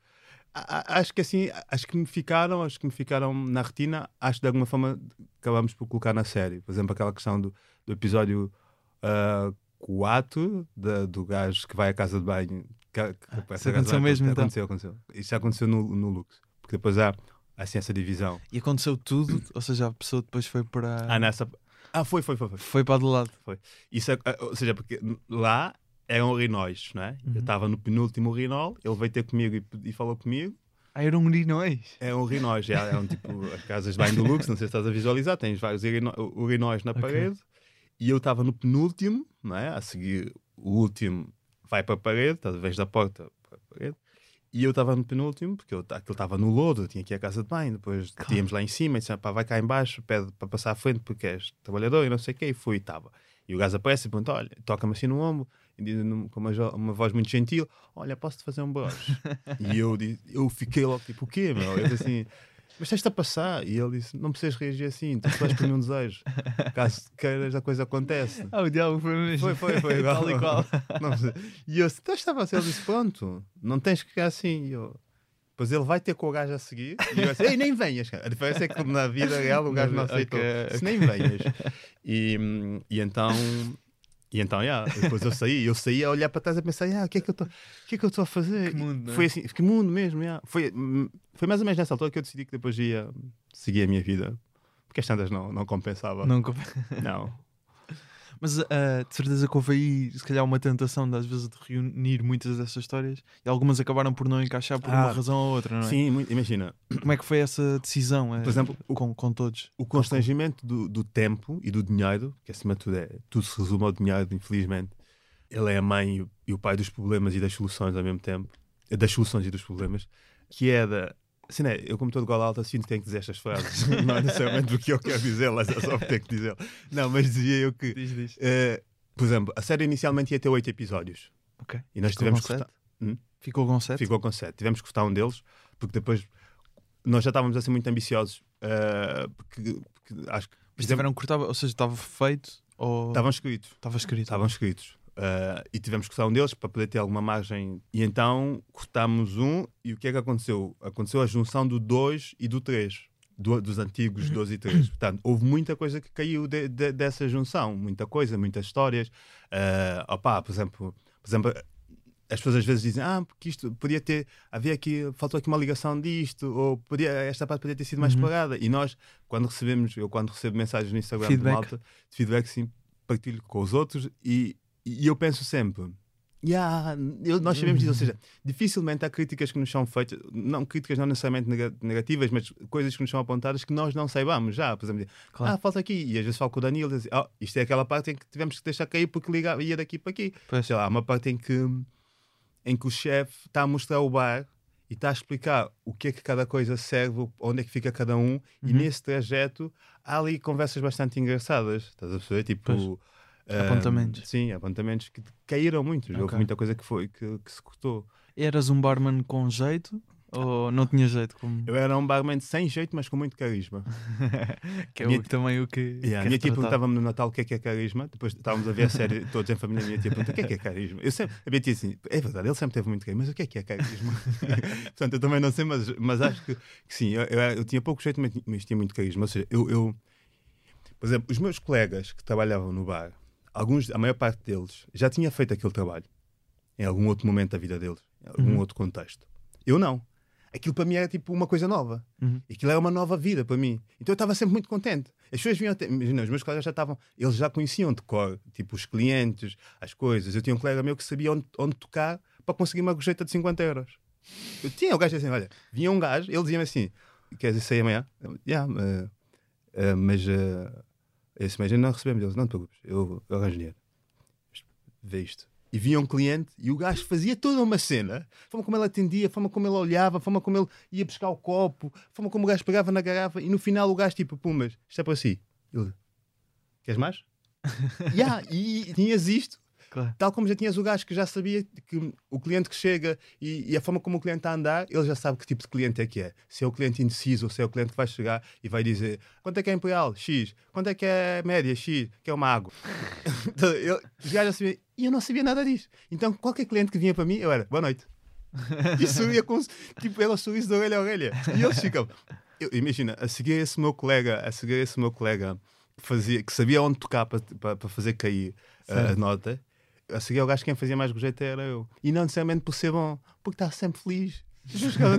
A- Acho que assim, acho que me ficaram, acho que me ficaram na retina, acho que de alguma forma acabamos por colocar na série. Por exemplo, aquela questão do, do episódio 4 do gajo que vai à casa de banho. Que, que Ah, isso aconteceu mesmo, então? Aconteceu, aconteceu. Isso já aconteceu no, no Lux. Porque depois há assim, essa divisão. E aconteceu tudo, ou seja, a pessoa depois foi para. Ah, nessa. Ah, foi, foi, foi. foi. Foi para do lado. Isso, é- ou seja, porque lá eram urinóis, não é? Uhum. Eu estava no penúltimo urinol, ele veio ter comigo e, e falou comigo. Ah, eram urinóis. É um urinóis, é, é um tipo as casas de banho do Lux, não sei se estás a visualizar, tens vários urinóis na Ok. parede e eu estava no penúltimo, não é? A seguir o último vai para a parede, a ver da porta para a parede. E eu estava no penúltimo, porque eu, aquilo estava no lodo, eu tinha que ir à casa de banho, depois Claro. tínhamos lá em cima, e disse, pá, vai cá em baixo, pede para passar à frente porque és trabalhador e não sei o quê, e fui e estava. E o gajo aparece e pergunta, olha, toca-me assim no ombro, e diz com uma, uma voz muito gentil, olha, posso-te fazer um broche? e eu, eu fiquei logo, tipo, o quê, meu? Eu disse assim, mas estás a passar? E ele disse, não precisas reagir assim, tu vais por um desejo. Caso queiras, a coisa acontece. Ah, o diálogo foi mesmo. Foi, foi, foi igual. Tal e qual. Não e eu, se estava a ser, ele disse, pronto, não tens que ficar assim. E eu, Pois ele vai ter com o gajo a seguir e eu disse, ei, nem venhas. cara." A diferença é que na vida real o gajo não aceitou. ok. Se nem venhas. E, e então, e então, yeah, depois eu saí, eu saí a olhar para trás a pensar, yeah, o que é que eu é estou a fazer? Que mundo, é? Foi assim, que mundo mesmo, yeah. foi, hum, foi mais ou menos nessa altura que eu decidi que depois ia seguir a minha vida. Porque as tantas não, não compensava. Não, comp- não. Mas ah, de certeza que houve aí, se calhar, uma tentação de, às vezes de reunir muitas dessas histórias e algumas acabaram por não encaixar por uma Ah, razão ou outra, não é? Sim, imagina, Como é que foi essa decisão eh, Por exemplo, o- com, com todos? o constrangimento do, do tempo e do dinheiro, que acima de tudo é, tudo se resume ao dinheiro, infelizmente. Ele é a mãe e o, e o pai dos problemas e das soluções ao mesmo tempo, das soluções e dos problemas, que é da. Assim, né, eu, como todo gol alto, sinto que tenho que dizer estas frases, não é necessariamente porque eu quero dizê-las, é só porque tenho que dizê-las. Não, mas dizia eu que, Diz, diz. eh, por exemplo, a série inicialmente ia ter oito episódios Ok. e nós Ficou tivemos que cortar-? Hum? Ficou com sete? Ficou com sete. Tivemos que cortar um deles, porque depois nós já estávamos a ser muito ambiciosos ah, porque, porque acho que Mas tiveram que cortar, ou seja, estava feito ou estavam escritos. estava escrito? Estavam escritos. Ah, e tivemos que cortar um deles para poder ter alguma margem. E então cortámos um, e o que é que aconteceu? Aconteceu a junção do 2 e do 3. dos antigos 12 e 3. Portanto, houve muita coisa que caiu de- de- dessa junção. Muita coisa, muitas histórias. Ah, opá, por exemplo, por exemplo, as pessoas às vezes dizem, ah, porque isto podia ter, havia aqui, faltou aqui uma ligação disto, ou podia, esta parte podia ter sido mais Uhum. explorada. E nós, quando recebemos, eu quando recebo mensagens no Instagram Feedback. de malta, de feedback, sim, partilho com os outros e, e eu penso sempre, yeah, eu- nós sabemos disso, ou seja, dificilmente há críticas que nos são feitas, não críticas não necessariamente nega- negativas, mas coisas que nos são apontadas que nós não saibamos já. Por exemplo, Claro. ah, falta aqui, e às vezes falo com o Danilo, e diz, oh, isto é aquela parte em que tivemos que deixar cair porque liga, ia daqui para aqui. Pois. Sei lá, há uma parte em que, em que o chefe está a mostrar o bar e está a explicar o que é que cada coisa serve, onde é que fica cada um, e Uhum. nesse trajeto há ali conversas bastante engraçadas. Estás a perceber? Tipo. Pois. Ah, Apontamentos. sim, apontamentos que caíram muito. Houve Ok. muita coisa que, foi, que, que se cortou. Eras um barman com jeito ou não tinha jeito? Como... Eu era um barman sem jeito, mas com muito carisma. que é minha o, também o que. Yeah, a minha tia perguntava-me no Natal o que é que é carisma. Depois estávamos a ver a série, todos em família. A minha tia pergunta o que é que é carisma. Eu sempre, a minha tia assim, é verdade, ele sempre teve muito carisma, mas o que é que é carisma? Portanto, eu também não sei, mas, mas acho que, que sim, eu, eu, eu tinha pouco jeito, mas, mas tinha muito carisma. Ou seja, eu, eu, por exemplo, os meus colegas que trabalhavam no bar, alguns, a maior parte deles já tinha feito aquele trabalho em algum outro momento da vida deles, em algum Uhum. outro contexto. Eu não. Aquilo para mim era tipo uma coisa nova. Uhum. Aquilo era uma nova vida para mim. Então eu estava sempre muito contente. As pessoas vinham até, imagina, os meus colegas já estavam, eles já conheciam de cor, tipo os clientes, as coisas. Eu tinha um colega meu que sabia onde, onde tocar para conseguir uma gorjeta de 50 euros. Eu tinha o gajo assim, olha, vinha um gajo, ele dizia-me assim: Queres isso aí amanhã? Eu, Yeah, eh, eh, mas eh, esse mês ainda não recebemos. Eles, não te preocupes, eu, eu arranjo dinheiro. Vê isto. E vinha um cliente e o gajo fazia toda uma cena. A forma como ele atendia, a forma como ele olhava, a forma como ele ia buscar o copo, a forma como o gajo pegava na garrafa e no final o gajo tipo, pumas, isto é para si. Ele, queres mais? yeah, e tinhas isto Claro. Tal como já tinhas o gajo que já sabia que o cliente que chega e, e a forma como o cliente está a andar, ele já sabe que tipo de cliente é que é. Se é o cliente indeciso ou se é o cliente que vai chegar e vai dizer quanto é que é Imperial? X. Quanto é que é média? X. Que é uma água. Então, eu, já. E eu não sabia nada disso. Então qualquer cliente que vinha para mim, eu era boa noite. E sorria com tipo, era o sorriso de orelha a orelha. E eles ficam. Eu, imagina, a seguir esse meu colega, a seguir esse meu colega que, fazia, que sabia onde tocar para, para, para fazer cair uh, a nota, a seguir o gajo quem fazia mais gojeito era eu. E não necessariamente por ser bom, porque estava sempre feliz.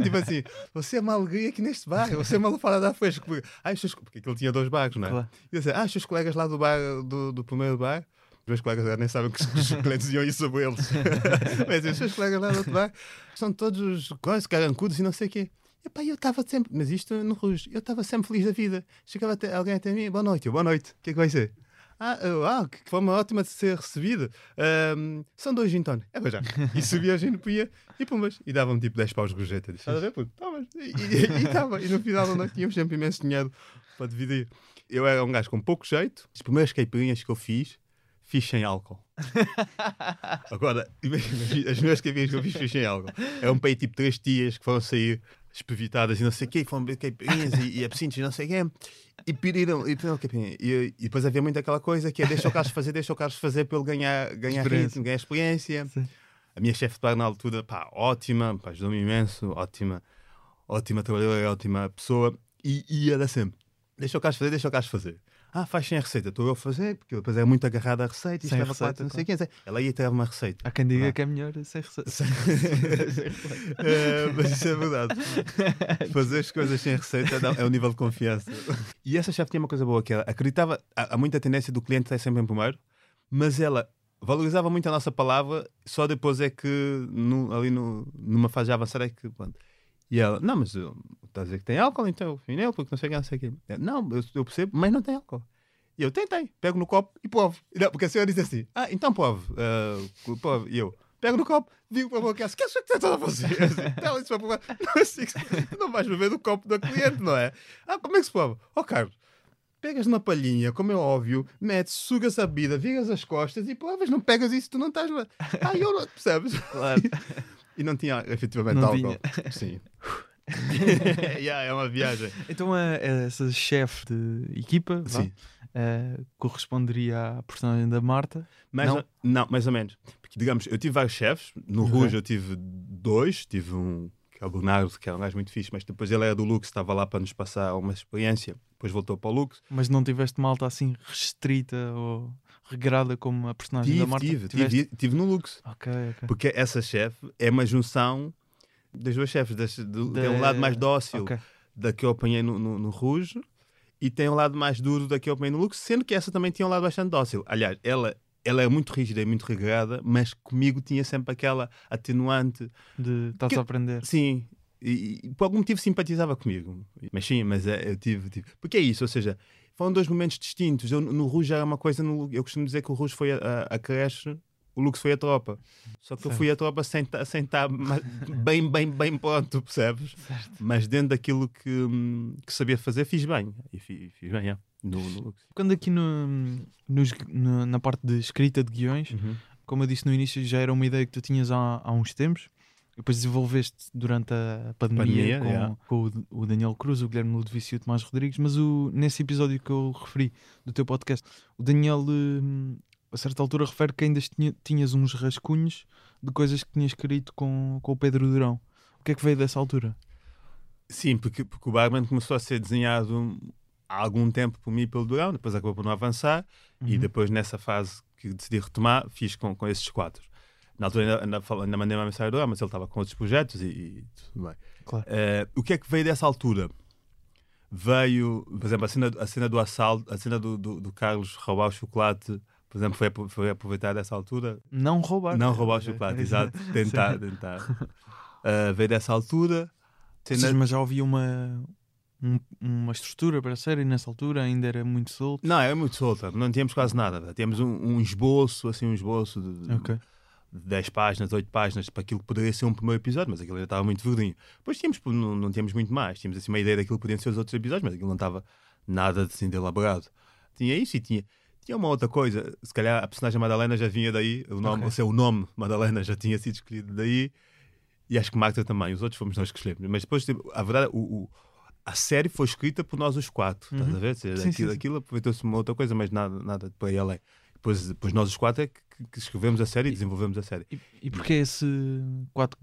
Tipo assim: você é uma alegria aqui neste bar, você é uma lufada da. Porque, ah, seus- porque aquilo tinha dois bares, não é? Claro. E dizia, ah, os seus colegas lá do bar, do, do primeiro bar, os meus colegas nem sabem que os clientes diziam isso sobre eles. Mas os seus colegas lá do outro bar são todos coisas, carancudos e não sei o quê. E pá, eu estava sempre, mas isto no Rouge, eu estava sempre feliz da vida. Chegava até, alguém até mim, boa noite, eu, boa noite, o que é que vai ser? Ah, ah, que forma ótima de ser recebido. Ahm, são dois gin tonic. É, pois já. E subia a e pumas. E davam-me tipo 10 paus de gorjeta. Estás a ver, puto? Tomas. E e- e estava. E, no final noite tínhamos sempre imenso dinheiro para dividir. Eu era um gajo com pouco jeito. As primeiras caipirinhas que eu fiz, fiz sem álcool. Agora, as primeiras caipirinhas que eu fiz, fiz sem álcool. Eram para aí tipo três tias que foram sair espevitadas e não sei o quê, e foram beber caipirinhas e, e absintos e não sei o quê. E pediram, e pediram. E, e depois havia muito aquela coisa que é deixa o Carlos fazer, deixa o Carlos fazer para ele ganhar, ganhar ritmo, ganhar experiência. Sim. A minha chefe de bar na altura, pá, ótima, pá, ajudou-me imenso, ótima, ótima trabalhadora, ótima pessoa. E, e era sempre, deixa o Carlos fazer, deixa o Carlos fazer. Ah, faz sem a receita, estou eu a fazer, porque depois é muito agarrada a receita, isto Sem leva receita, quatro, não sei o quê. Ela ia ter uma receita. Há quem diga Vá. que é melhor sem receita. Eh, mas isso é verdade. Fazer as coisas sem receita é o nível de confiança. E essa chefe tinha uma coisa boa que ela acreditava, há, há muita tendência do cliente estar sempre em primeiro, mas ela valorizava muito a nossa palavra, só depois é que no- ali no- numa fase avançada é que pronto. E ela, não, mas estás a dizer que tem álcool, então eu fui nele, porque não sei o que, não sei o quê. Eu, Não, eu, eu percebo, mas não tem álcool. E eu tentei, pego no copo e não, porque a senhora disse assim: Ah, então prove. ah, prove. E eu pego no copo, digo para a boca, que acha que está a fazer? Ela disse para provar: Não, assim, não vais beber do copo da cliente, não é? Ah, como é que se prova? Ó, Carlos, pegas numa palhinha, como é óbvio, metes, sugas a bebida, viras as costas e provas, não pegas isso, tu não estás. Ah, eu não, percebes? Claro. E não tinha efetivamente Não álcool. Sim. yeah, é uma viagem. Então a, a essa chefe de equipa vá, eh, corresponderia à personagem da Marta. Mais Não? ou- não, mais ou menos. Porque, digamos, eu tive vários chefes. No Ok. Rouge eu tive dois. Tive um que é o Bernardo, que era um gajo muito fixe, mas depois ele era do Lux, estava lá para nos passar uma experiência. Depois voltou para o Lux. Mas não tiveste malta assim restrita ou regrada como a personagem da Tive, Marta? tive, tive, tive no Lux. Ok, ok. Porque essa chefe é uma junção das duas chefes. Das, do, Da- Tem um lado mais dócil Ok. da que eu apanhei no, no, no Rouge e tem um lado mais duro da que eu apanhei no Lux, sendo que essa também tinha um lado bastante dócil. Aliás, ela, ela é muito rígida e muito regrada, mas comigo tinha sempre aquela atenuante. De estás a aprender. Sim, e, e por algum motivo simpatizava comigo. Mas sim, mas é, eu tive, tive- Porque é isso, ou seja, foram dois momentos distintos. Eu, no Rouge era uma coisa, no, eu costumo dizer que o Rouge foi a, a, a creche. O Lux foi a tropa. Só que eu Certo. fui a tropa sem ta- sem estar bem, bem, bem pronto, percebes? Mas dentro daquilo que, que sabia fazer, fiz bem. E fi- fiz, bem, é, no, no. Quando aqui no, nos- no- na parte de escrita de guiões, Uhum. como eu disse no início, já era uma ideia que tu tinhas há, há uns tempos. Depois desenvolveste durante a pandemia, Pandemia, com, yeah. com o, o Daniel Cruz, o Guilherme Ludovicio e o Tomás Rodrigues. Mas o, nesse episódio que eu referi do teu podcast, o Daniel, hum, a certa altura, refere que ainda tinha- tinhas uns rascunhos de coisas que tinhas escrito com, com o Pedro Durão. O que é que veio dessa altura? Sim, porque, porque o Barman começou a ser desenhado há algum tempo por mim e pelo Durão, depois acabou por não avançar. E Uhum. depois, nessa fase que decidi retomar, fiz com, com esses quatro. Na altura ainda, ainda, ainda mandei uma mensagem ao Durão, mas ele estava com outros projetos e, e tudo bem. Claro. Eh, o que é que veio dessa altura? Veio, por exemplo, a cena, a cena do assalto, a cena do, do, do Carlos roubar o chocolate, por exemplo, foi, foi aproveitar dessa altura. Não roubar. Não roubar o chocolate, exato. Tentar, tentar. Eh, veio dessa altura. Mas já havia uma, um- uma estrutura para a série nessa altura, ainda era muito solto. Não, é muito solta, não tínhamos quase nada. Tínhamos um, um esboço, assim, um esboço de, de- Ok. de 10 páginas, 8 páginas, para aquilo que poderia ser um primeiro episódio, mas aquilo ainda estava muito verdinho. Depois tínhamos, não, não tínhamos muito mais, tínhamos assim uma ideia daquilo que podiam ser os outros episódios, mas aquilo não estava nada assim de elaborado. Tinha isso e tinha, tinha uma outra coisa, se calhar a personagem Madalena já vinha daí, o nome, Ok. o seu nome Madalena já tinha sido escolhido daí, e acho que Magda também, os outros fomos nós que escolhemos. Mas depois, tipo, a verdade, o, o- a série foi escrita por nós os quatro, estás Uhum. a ver? Ou seja, Sim, aquilo, aproveitou-se uma outra coisa, mas nada, nada de por aí além. Depois, depois nós os quatro é que, que- escrevemos a série e desenvolvemos a série. E, e porquê esse quatro,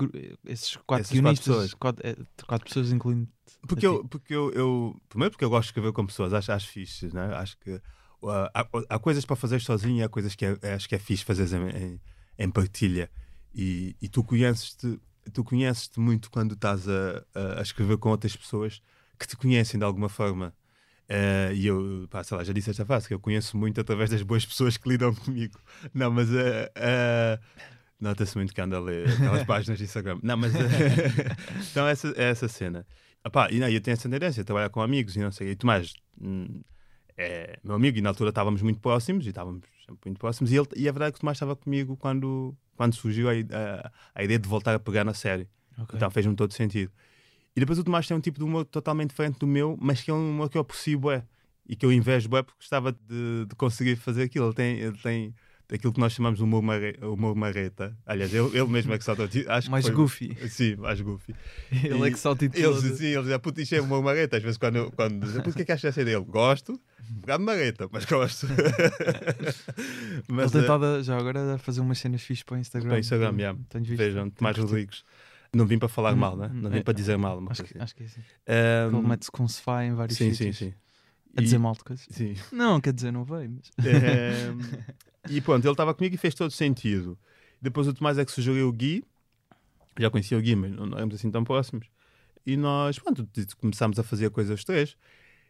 esses quatro Essas quatro guionistas, pessoas. quatro, é, quatro pessoas incluindo Porque, eu, porque eu, eu- Primeiro porque eu gosto de escrever com pessoas, acho, acho fixe, né? Acho que uh, há, há coisas para fazer sozinho e há coisas que é- acho que é fixe fazer em, em, em partilha. E, e tu conheces-te tu conheces-te muito quando estás a, a escrever com outras pessoas que te conhecem de alguma forma. Uh, e eu, pá, sei lá, já disse esta frase, que eu conheço muito através das boas pessoas que lidam comigo. Não, mas uh, uh, nota-se muito que anda a ler aquelas páginas de Instagram. Não, mas então essa, é essa cena. Epá, e não, eu tenho essa tendência, trabalhar com amigos e não sei. E Tomás hum, é meu amigo, e na altura estávamos muito próximos, e estávamos sempre muito próximos. E, ele, e a verdade é que o Tomás estava comigo quando, quando surgiu a, a, a ideia de voltar a pegar na série. Ok. Então fez-me todo sentido. E depois o Tomás tem um tipo de humor totalmente diferente do meu, mas que é um humor que eu aprecio é e que eu invejo é porque gostava de, de conseguir fazer aquilo. Ele tem, ele tem aquilo que nós chamamos de humor, marre, humor marreta. Aliás, ele, ele mesmo é que salta. Acho que Mais foi- goofy. Sim, mais goofy. Ele é que salta e Eles, sim, eles já puto, isto é uma marreta. Às vezes, quando, quando dizem, "Puto, o que é que achas dele? Gosto, um bocado marreta, mas gosto. Ele eh, tentava já agora a fazer umas cenas fixas para o Instagram. para o Instagram, já. Visto. Vejam, Tomás curtido. Rodrigues. Não vim para falar Hum, mal, né? não vim é, para dizer mal. Acho que, assim. acho que é assim. Ahm, Ele mete-se com sofá em vários sim, sim, sítios. sim. A dizer E- mal de coisas. Sim. Não, quer dizer, não veio. Mas... E pronto, ele estava comigo e fez todo sentido. Depois o Tomás é que sugeriu o Gui. Já conhecia o Gui, mas não éramos assim tão próximos. E nós, pronto, começámos a fazer coisas os três.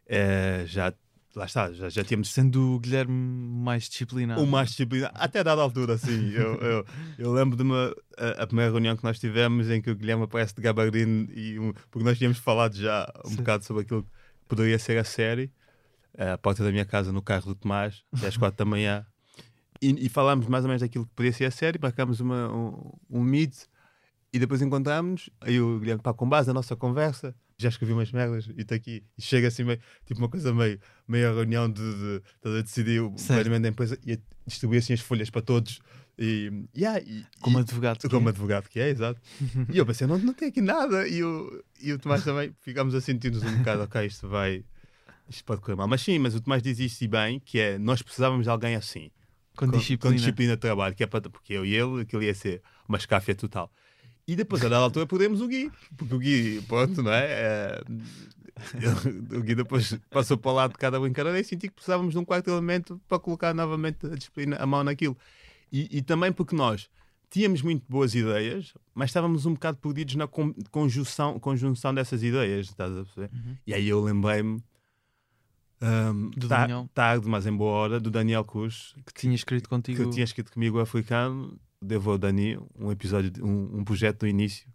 Eh, já, lá está, já, já tínhamos Sendo o Guilherme mais disciplinado. o mais disciplinado, até dada altura, sim. Eu, eu, eu lembro de uma, a, a primeira reunião que nós tivemos em que o Guilherme aparece de gabardine, e um- porque nós tínhamos falado já um Sim. bocado sobre aquilo que poderia ser a série. À porta da minha casa, no carro do Tomás, às quatro da manhã. E, e falámos mais ou menos daquilo que poderia ser a série, marcámos uma, um, um meet e depois encontramos aí o Guilherme, pá, com base na nossa conversa, já escrevi umas merdas e está aqui. E chega assim, meio, tipo uma coisa meio, meio reunião de, de, de, de decidir o planeamento da empresa e distribuir assim as folhas para todos. E, yeah, e- Como advogado. que como é. advogado que é, exato. E eu pensei, não, não tem aqui nada. E o, e o Tomás também ficámos a sentir-nos um bocado, ok, isto vai. Isto pode correr mal. Mas sim, mas o Tomás diz isto e bem, que é nós precisávamos de alguém assim. Com disciplina. Com disciplina de trabalho, que é para, porque eu e ele, aquilo ia ser uma escáfia total. E depois, a dada altura, podemos o Gui, porque o Gui, pronto, não é? É, o Gui depois passou para o lado de cada brincadeira e senti que precisávamos de um quarto elemento para colocar novamente a disciplina, a mão naquilo. E, e também porque nós tínhamos muito boas ideias, mas estávamos um bocado perdidos na con- conjunção, conjunção dessas ideias, estás a perceber? E aí eu lembrei-me. ta- Daniel. tarde, mas em boa hora, do Daniel Cruz, Que tinha escrito contigo. que tinha escrito comigo africano, devo ao Dani um episódio, um, um projeto do início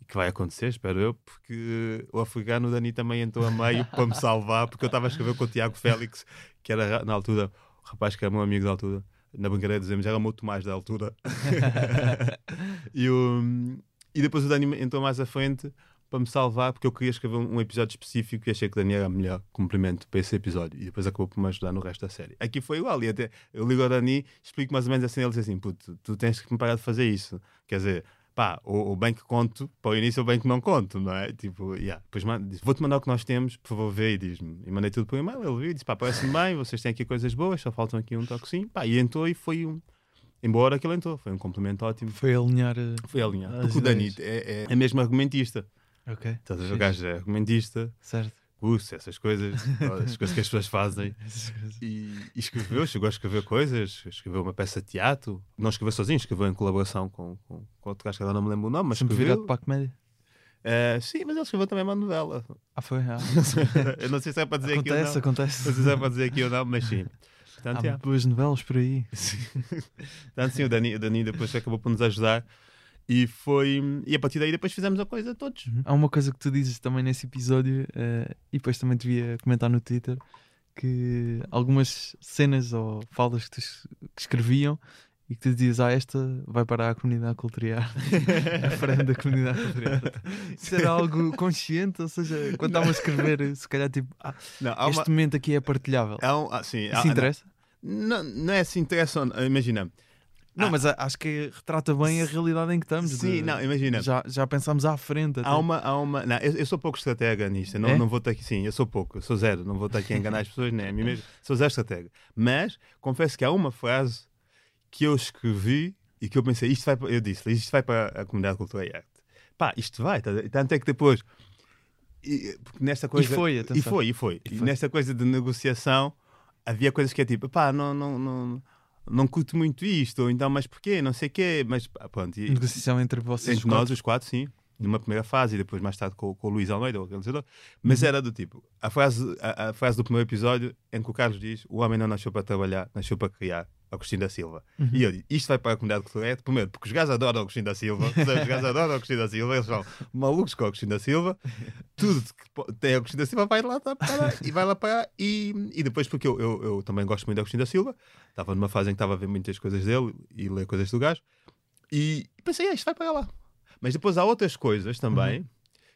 e que vai acontecer, espero eu, porque o africano, o Dani também entrou a meio para me salvar, porque eu estava a escrever com o Tiago Félix, que era na altura o rapaz que era meu amigo da altura. Na brincadeira dizemos, era o meu Tomás da altura. e, o- e depois o Dani entrou mais à frente para me salvar, porque eu queria escrever um episódio específico e achei que o Dani era melhor complemento para esse episódio. E depois acabou por me ajudar no resto da série. Aqui foi igual, e até eu ligo ao Dani, explico mais ou menos assim, ele diz assim: puto, tu tens que me parar de fazer isso. Quer dizer, pá, ou, ou bem que conto para o início, ou bem que não conto, não é? Tipo, yeah. depois diz, vou-te mandar o que nós temos, por favor, vê e diz-me. E mandei tudo por e-mail, ele viu e disse: pá, parece-me bem, vocês têm aqui coisas boas, só faltam aqui um toquezinho. Pá, e entrou e foi um. Embora que ele entrou, foi um complemento ótimo. Foi alinhar. eh, Foi alinhado. As Porque o Dani ideias. é, é, é mesmo argumentista. Ok. Estás a ver? O gajo é argumentista, Certo. curso, essas coisas, as coisas que as pessoas fazem. E, e escreveu, chegou a escrever coisas, escreveu uma peça de teatro. Não escreveu sozinho, escreveu em colaboração com, com, com outro gajo que agora não me lembro o nome, mas Sempre escreveu. virado para a comédia. Eh, sim, mas ele escreveu também uma novela. Ah, foi? Ah. Eu não sei se é para dizer aqui ou não. acontece, acontece. Não sei se é para dizer aqui ou não, mas sim. Portanto, Há yeah. boas novelas por aí. Portanto, sim, o Dani, o Dani depois acabou por nos ajudar. E foi. E a partir daí depois fizemos a coisa todos. Há uma coisa que tu dizes também nesse episódio, eh, e depois também devia comentar no Twitter, que algumas cenas ou falas que, tu que escreviam e que tu dizias, ah, esta vai para a comunidade cultural, a frente da comunidade cultural. Era algo consciente, ou seja, quando estava a escrever, se calhar tipo, ah, Não, há uma- este momento aqui é partilhável. há um- ah, sim, Isso há- interessa? Não, não é se interessa. ou não, Imagina. Não, Ah. mas acho que retrata bem a realidade em que estamos. Sim, de- não, imagina. Já, já pensámos à frente. até. Há uma, há uma. Não, eu, eu sou pouco estratega nisto. Não, É? não vou estar aqui. Sim, eu sou pouco. Eu sou zero. Não vou estar aqui a enganar as pessoas, nem a mim mesmo. Sou zero estratega. Mas confesso que há uma frase que eu escrevi e que eu pensei, isto vai para, eu disse, isto vai para a comunidade de cultura e arte. Pá, isto vai. tá- Tanto é que depois. E, porque nesta coisa, foi, e atenção. foi, e foi. E E foi. nesta coisa de negociação havia coisas que é tipo, pá, não, não, não, não curto muito isto, ou então, mas porquê? Não sei o quê, mas pronto. E, Negociação entre vocês. entre nós, os quatro, sim. Numa primeira fase e depois mais tarde com, com o Luís Almeida, o organizador. Mas era do tipo, a frase, a, a frase do primeiro episódio em que o Carlos diz o homem não nasceu para trabalhar, nasceu para criar. Agostinho da Silva. E eu digo, isto vai para a comunidade cultural, primeiro, porque os gajos adoram Agostinho da Silva, os gajos adoram Agostinho da Silva, eles são malucos com Agostinho da Silva, tudo que tem Agostinho da Silva vai lá para, e vai lá para e, e depois, porque eu, eu, eu também gosto muito de Agostinho da Silva, estava numa fase em que estava a ver muitas coisas dele e ler coisas do gajo, e pensei, ah, isto vai para lá. Mas depois há outras coisas também,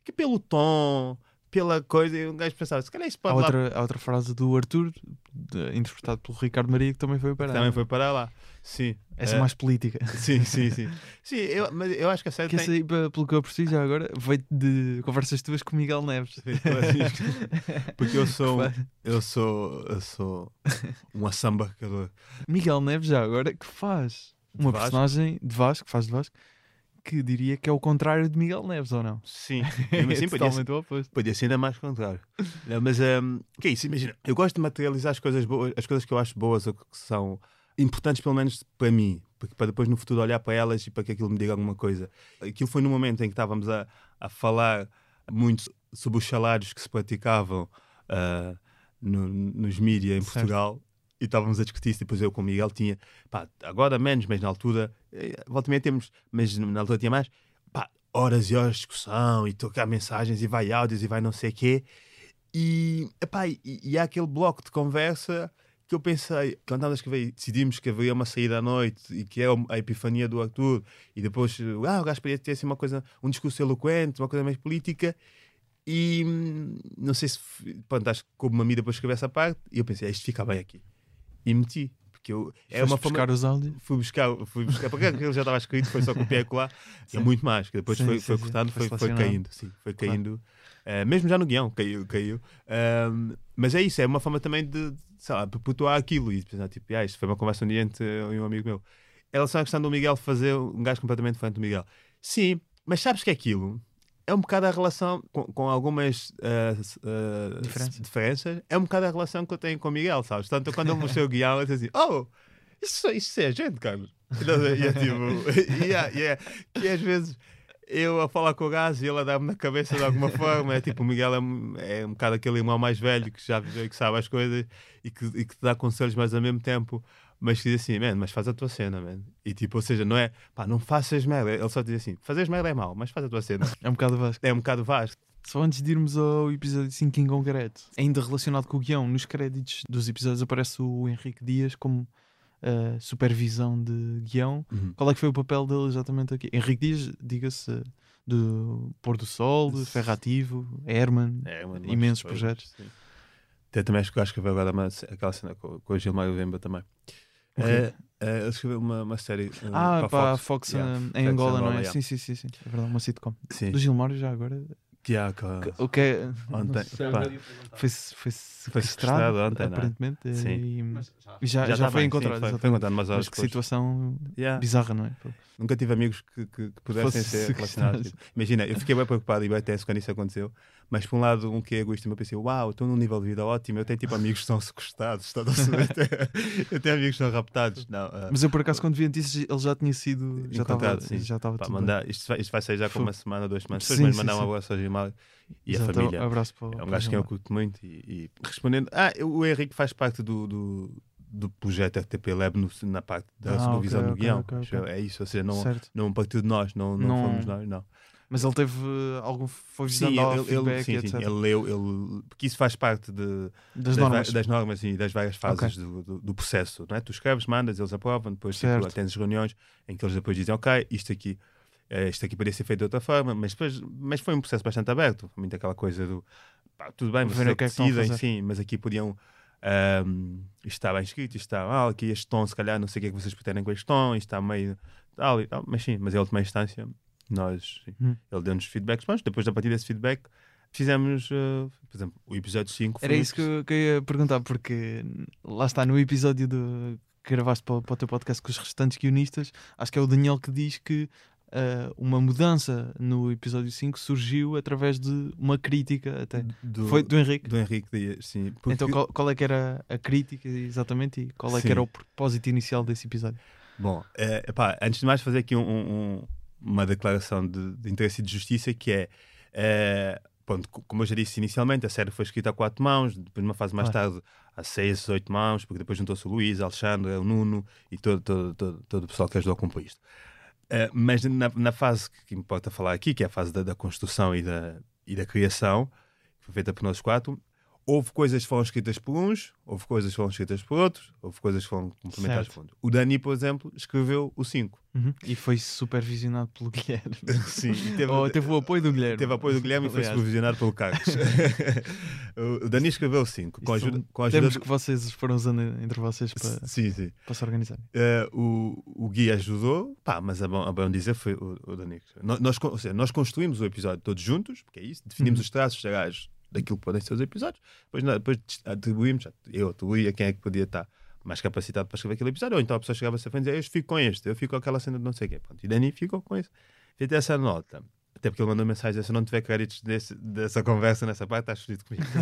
que pelo tom, pela coisa, e um gajo pensava, se calhar isto Há pode lá outra, há outra frase do Arthur, de- interpretado pelo Ricardo Maria, que também foi para também foi para lá. Sim. Essa Eh, mais política. Sim, sim, sim. sim eu, mas eu acho que a série Que tem... aí, pe- pelo que eu percebi já agora, veio de conversas tuas com Miguel Neves. Porque eu sou, eu sou, eu sou um assambarcador. Miguel Neves, já agora, que faz uma personagem de Vasco, faz de Vasco, que diria que é o contrário de Miguel Neves, ou não? Sim, mesmo assim é podia ser, podia ser ainda mais contrário. Não, mas um, que é isso? Imagina, eu gosto de materializar as coisas boas, as coisas que eu acho boas ou que são importantes, pelo menos para mim, para depois no futuro olhar para elas e para que aquilo me diga alguma coisa. Aquilo foi no momento em que estávamos a, a falar muito sobre os salários que se praticavam ah, no- nos mídia em Certo. Portugal. E estávamos a discutir isso, depois eu com o Miguel tinha, pá, agora menos, mas na altura, volta e meia temos, mas na altura tinha mais, pá, horas e horas de discussão e tocar mensagens e vai áudios e vai não sei o quê. E, epá, e, e há aquele bloco de conversa que eu pensei, quando estávamos a escrever, decidimos que haveria uma saída à noite e que é a epifania do Arthur, e depois, ah, o gajo podia ter assim, uma coisa, um discurso eloquente, uma coisa mais política. E hum, não sei se, pronto, acho que coube-me a mim depois escrever essa parte. E eu pensei, "Ah, isto fica bem aqui. E meti. Porque eu, é Foste uma forma, buscar os áudios. fui buscar, fui buscar, porque aquilo já estava escrito, foi só copiar e colar, e é muito mais, que depois Sim, foi, sim, foi sim. cortando, Foi foi, caindo, sim, foi Claro. caindo, Eh, mesmo já no guião, caiu, caiu. Ahm, mas é isso, é uma forma também de, sei lá, perpetuar aquilo e pensar, tipo, ah, isto foi uma conversa um dia entre eu e um amigo meu. Em relação à questão do Miguel fazer um gajo completamente diferente do Miguel. Sim, mas sabes que aquilo é um bocado a relação com, com algumas ah, s- ah, Diferenças. s- diferenças, é um bocado a relação que eu tenho com o Miguel, sabes? Tanto quando ele mostrou o guião, eu disse assim, oh, isso, isso é gente, cara. E é tipo, e é- que às vezes eu a falar com o gajo e ele a dar-me na cabeça de alguma forma. É tipo, o Miguel é, um- é um bocado aquele irmão mais velho que já viveu e que sabe as coisas e que, e que te dá conselhos, mas ao mesmo tempo, mas que diz assim, man, mas faz a tua cena, man. E tipo, ou seja, não é, pá, não faças merda. Ele só diz assim, fazeres merda é mau, mas faz a tua cena. É um bocado vasto. É um bocado vasto. Só antes de irmos ao episódio 5 em concreto, ainda relacionado com o guião, nos créditos dos episódios aparece o Henrique Dias como uh, supervisão de guião. Uhum. Qual é que foi o papel dele exatamente aqui? Henrique Dias, diga-se, do Pôr do Sol, de Ferrativo, Herman, É, imensos projetos. sim. Até também acho que acho que vai agora uma, aquela cena com, com o Gilmar Vemba também. Ok. É, é, ele escreveu uma, uma série. uh, Ah, para pá, a a Fox, Yeah, uh, Fox em Angola, não é? yeah. Sim, sim, sim, sim. É verdade, uma sitcom. Sim. Do Gilmário já agora. Que há, que- O que é. Ontem, pá, Foi, foi sequestrado sequestrado, ontem, não é? aparentemente. Sim. E, e já, já, tá foi bem, sim, encontrado. foi, foi exatamente. encontrado Mas que situação Yeah. bizarra, não é? Nunca tive amigos que, que, que pudessem Fosse ser relacionados. sequestrados. Imagina, eu fiquei bem preocupado e bem tenso quando isso aconteceu, mas por um lado, um que é egoísta, eu pensei, uau, estou num nível de vida ótimo, eu tenho tipo amigos que estão sequestrados, estão eu tenho amigos que estão raptados. Não, ah, Mas eu por acaso quando vi notícias ele já tinha sido. Já estava já estava tudo mandar, isto, vai, isto vai sair já com uma semana, duas semanas. Sim, mas mandar um abraço ao Gilmar e Exato, a família. Abraço para, É um gajo que eu curto muito e, e respondendo. Ah, o Henrique faz parte do, do, do projeto RTP Lab no- na parte da Ah, supervisão ok, do ok, guião. ok, Acho ok. É isso, ou seja, não, Certo. não partiu de nós, não, não, Não- fomos nós, não. Mas ele teve uh, algum. Foi Sim, ao ele, ele, feedback, sim, sim, ele leu, ele, porque isso faz parte de, Das va- normas. das normas e das várias fases do, do, do processo. Não é? Tu escreves, mandas, eles aprovam, depois tipo, tens reuniões em que eles depois dizem, ok, isto aqui, eh, isto aqui poderia ser feito de outra forma, mas, depois, mas foi um processo bastante aberto. Muito aquela coisa do pá, tudo bem, vocês é que é decidem, sim, mas aqui podiam. Ahm, isto está bem escrito, isto está mal, aqui este tom, se calhar não sei o que é que vocês pretendem com este tom, isto está meio tal e tal, mas sim, mas em última instância, nós, Hum. ele deu-nos feedbacks, mas depois a partir desse feedback fizemos, eh, por exemplo, o episódio 5 foi Era isso que eu, que eu ia perguntar, porque lá está no episódio do, que gravaste para, para o teu podcast com os restantes guionistas, acho que é o Daniel que diz que uh, uma mudança no episódio 5 surgiu através de uma crítica até. do, Foi do Henrique. do Henrique Dias, sim. Porque- Então qual, qual é que era a crítica exatamente e qual é que Sim. era o propósito inicial desse episódio? Bom, eh, epá, antes de mais fazer aqui um- um- um- uma declaração de, de interesse e de justiça que é, eh, pronto, co- como eu já disse inicialmente, a série foi escrita a quatro mãos, depois numa fase mais tarde a seis, oito mãos, porque depois juntou-se o Luís, a Alexandre, o Nuno e todo, todo, todo, todo o pessoal que ajudou a compor isto. Eh, mas na, na fase que importa falar aqui, que é a fase da, da construção e da, e da criação, foi feita por nós quatro, houve coisas que foram escritas por uns, houve coisas que foram escritas por outros, houve coisas que foram complementadas Certo. por outros. O Dani, por exemplo, escreveu o 5. Uhum. E foi supervisionado pelo Guilherme. Sim, teve, Ou teve o apoio do Guilherme. teve apoio do Guilherme e foi Aliás, supervisionado pelo Carlos. o o Dani escreveu o 5, com ajuda, com ajuda termos do- que vocês foram usando entre vocês para, Sim, sim. para se organizarem. Eh, o, o Gui ajudou, pá, mas a bom, a bom dizer foi o, o Dani. Nós, nós, seja, nós construímos o episódio todos juntos, porque é isso, definimos Uhum. os traços gerais daquilo que podem ser os episódios, depois, nós- depois atribuímos, eu atribuí a quem é que podia estar mais capacitado para escrever aquele episódio, ou então a pessoa chegava a ser e dizia, eu fico com este, eu fico com aquela cena de não sei o quê. Pronto, e Dani ficou com isso. Feita essa nota. Até porque ele mandou mensagem: se não tiver créditos desse, dessa conversa nessa parte, estás fodido comigo.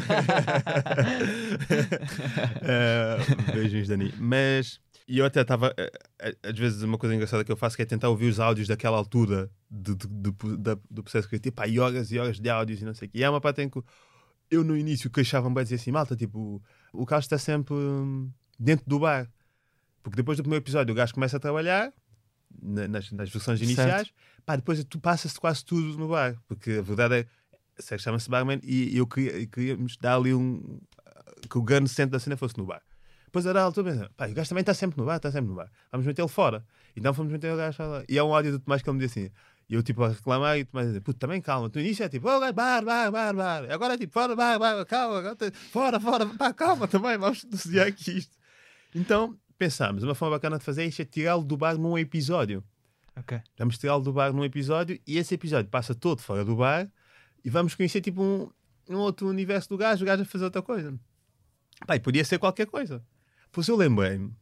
Eh, beijinhos, Dani. Mas e eu até estava. eh, eh, Às vezes, uma coisa engraçada que eu faço que é tentar ouvir os áudios daquela altura de, de- de- do processo criativo. Pá, e horas e horas de áudios e não sei o quê. E é uma parte em que eu, no início, queixava-me bem dizer assim: malta, tipo, o Carlos está sempre hum, dentro do bar. Porque depois do primeiro episódio, o gajo começa a trabalhar na- nas, nas versões Certo. iniciais. Pá, depois tu passas quase tudo no bar. Porque a verdade é. série chama-se Barman e eu queria, queríamos dar ali um. que o grande centro da cena fosse no bar. Depois a da altura, pensa, pá, o gajo também está sempre no bar, está sempre no bar. Vamos metê-lo fora. Então fomos meter o gajo lá. E há um áudio do Tomás que ele me disse assim. E eu tipo a reclamar e o Tomás a dizer, puto, também calma. No início é tipo, oh, bar, bar, bar, bar. Agora é tipo, fora, bar, bar, calma, fora, fora, pá, calma também, vamos estudiar aqui isto. Então pensámos, uma forma bacana de fazer isto é tirá-lo do bar num episódio. Ok. Vamos tirá-lo do bar num episódio e esse episódio passa todo fora do bar e vamos conhecer tipo um, um outro universo do gajo, o gajo a fazer outra coisa. Pá, e podia ser qualquer coisa. Pois eu lembrei-me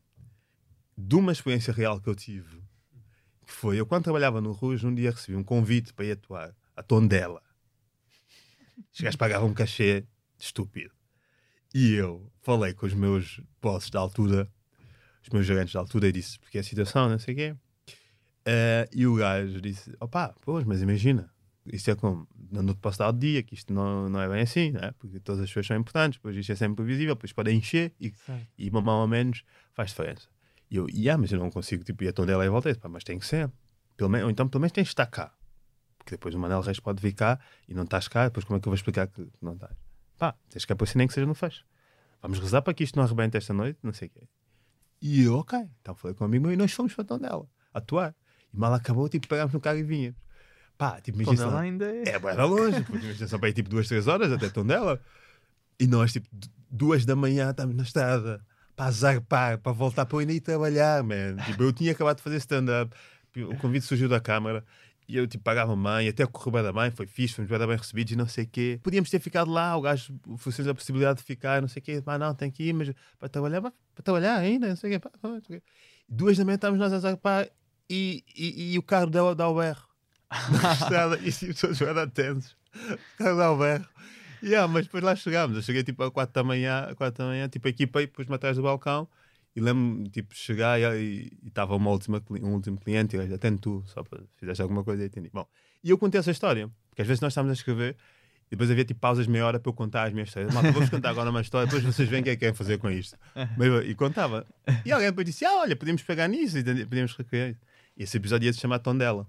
de uma experiência real que eu tive, que foi, eu quando trabalhava no Rouge, um dia recebi um convite para ir atuar a Tondela. Os gajos pagavam um cachê estúpido. E eu falei com os meus bosses da altura, os meus gerentes da altura, e disse, porque é a situação, não sei o quê. Eh, e o gajo disse, opá, pois, mas imagina, isto é como, não te posso dar o dia, que isto não, não é bem assim, não é? porque todas as pessoas são importantes, pois isto é sempre previsível, depois pode encher e, e mais ou menos faz diferença. E eu, e, ah, mas eu não consigo tipo, ir a Tondela e voltei, pá, mas tem que ser. Pelo menos, ou então pelo menos tens de estar cá. Porque depois o Manel Reis pode vir cá e não estás cá, depois como é que eu vou explicar que não estás? Pá, tens que aparecer nem que seja no fecho. Vamos rezar para que isto não arrebente esta noite, não sei o quê. E eu, ok. Então falei com um amigo meu e nós fomos para Tondela, atuar. E mal acabou, tipo, pegámos no carro e vinhamos. Pá, tipo, imagina Tondela ainda é. é, da longe, imagina só para ir tipo duas, três horas até Tondela. E nós, tipo, duas da manhã, estamos na estrada para zarpar, para voltar para ainda ir trabalhar, man. Tipo, eu tinha acabado de fazer stand-up, o convite surgiu da Câmara e eu, tipo, pagava mãe, até correu bem da mãe, foi fixe, fomos bem, bem recebidos e não sei o quê. Podíamos ter ficado lá, o gajo ofereceu a possibilidade de ficar, não sei o quê, mas não, tem que ir, mas para trabalhar, pá, para trabalhar ainda, não sei o quê. pá, pá, não sei o quê. Duas da manhã estávamos nós a zarpar e, e, e o carro dá, dá o berro na estrada e tipo, todos bem tensos. O carro dá o berro. Yeah, mas depois lá chegámos. Eu cheguei tipo a 4 da manhã, 4 da manhã, tipo a equipa e pus-me atrás do balcão e lembro-me tipo chegar e estava uma última, um último cliente e eu atende tu, só para fizeste alguma coisa e atendi. Bom, e eu contei essa história, porque às vezes nós estamos a escrever e depois havia tipo pausas meia hora para eu contar as minhas histórias. Malta, vou-vos contar agora uma história, depois vocês veem o que é que querem fazer com isto. Mas E contava. E alguém depois disse: Ah, olha, podemos pegar nisso e podemos recriar isso. E esse episódio ia se chamar Tondela.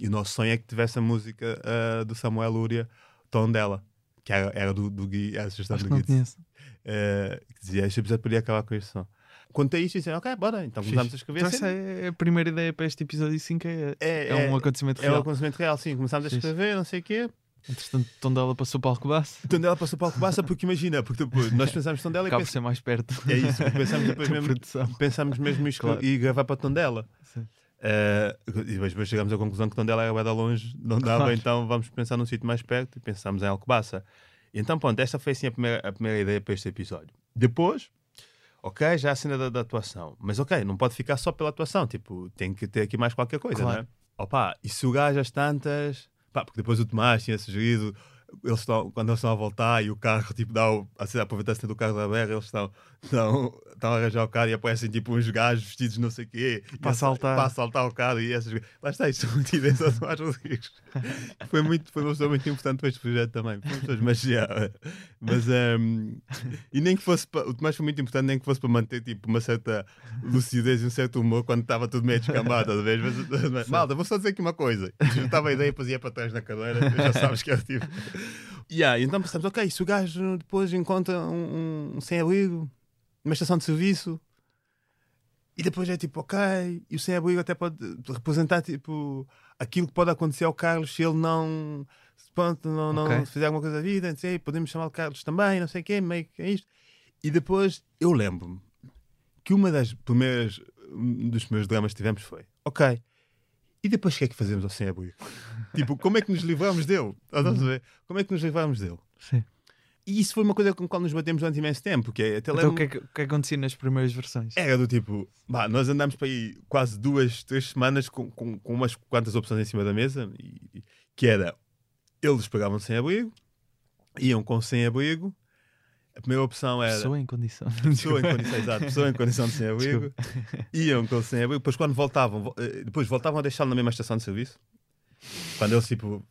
E o nosso sonho é que tivesse a música ah, do Samuel Lúria, Tondela, que era, era do, do Gui, era a sugestão Acho do Gui. Eh, que dizia: Este episódio podia acabar com este som. Contei isto e disse: Ok, bora. Então começámos a escrever. Então, essa é a primeira ideia para este episódio 5 é, É, é um acontecimento É um real. acontecimento real, sim. Começámos a escrever, não sei o quê. Entretanto, Tondela passou para Alcobaça. Tondela passou para o Alcobaça porque imagina, porque depois nós pensámos Tondela e Acaba por pens- ser mais perto. É isso, pensámos depois mesmo, pensámos mesmo isto Claro. e gravar para Tondela. Sim. Eh, e depois, chegámos à conclusão que Tondela era bué da longe, não dava, Claro. então vamos pensar num sítio mais perto e pensámos em Alcobaça. Então, pronto, esta foi assim a primeira, a primeira ideia para este episódio. Depois, ok, já a cena da, da atuação, mas ok, não pode ficar só pela atuação, tipo, tem que ter aqui mais qualquer coisa, Claro. não é? Opa, e se o gajo às tantas, pá, porque depois o Tomás tinha sugerido. Eles estão, quando eles estão a voltar e o carro tipo, dá o, aproveitar-se do carro da berra, eles estão, estão, estão a arranjar o carro e aparecem tipo uns gajos vestidos não sei o quê Para assaltar. para assaltar o carro e essas lá está, isto muito ideias ao Tomás Rodrigues foi, muito, foi uma pessoa muito importante para este projeto também. Foi mas, já, mas ehm, e nem que fosse para, o Tomás foi muito importante nem que fosse para manter tipo uma certa lucidez e um certo humor quando estava tudo meio descambado às vezes mas, mas, malta, vou só dizer aqui uma coisa. Eu estava a ideia e depois ia para trás na cadeira já sabes que era tipo yeah, então pensamos, ok, se o gajo depois encontra um, um sem-abrigo numa estação de serviço e depois é tipo, ok, e o sem-abrigo até pode representar tipo aquilo que pode acontecer ao Carlos se ele não, pronto, não, não Ok. fizer alguma coisa da vida, não sei, podemos chamar o Carlos também, não sei o quê, meio que é isto. E depois eu lembro-me que uma das primeiras um dos primeiros dramas que tivemos foi, ok, e depois o que é que fazemos ao sem-abrigo? tipo, como é que nos livramos dele? Estás a ver? Como é que nos livramos dele? Sim. E isso foi uma coisa com a qual nos batemos durante imenso tempo, porque até Então, o que, é que, o que acontecia nas primeiras versões? era do tipo, bah, nós andámos para aí quase duas, três semanas com, com, com umas quantas opções em cima da mesa, e, que era, eles pagavam sem abrigo, iam com sem abrigo, a primeira opção era Pessoa em condição. pessoa em condição, exato, pessoa em condição de sem abrigo, iam com sem abrigo, depois quando voltavam, vo- eh, depois voltavam a deixá-lo na mesma estação de serviço, quando eles tipo,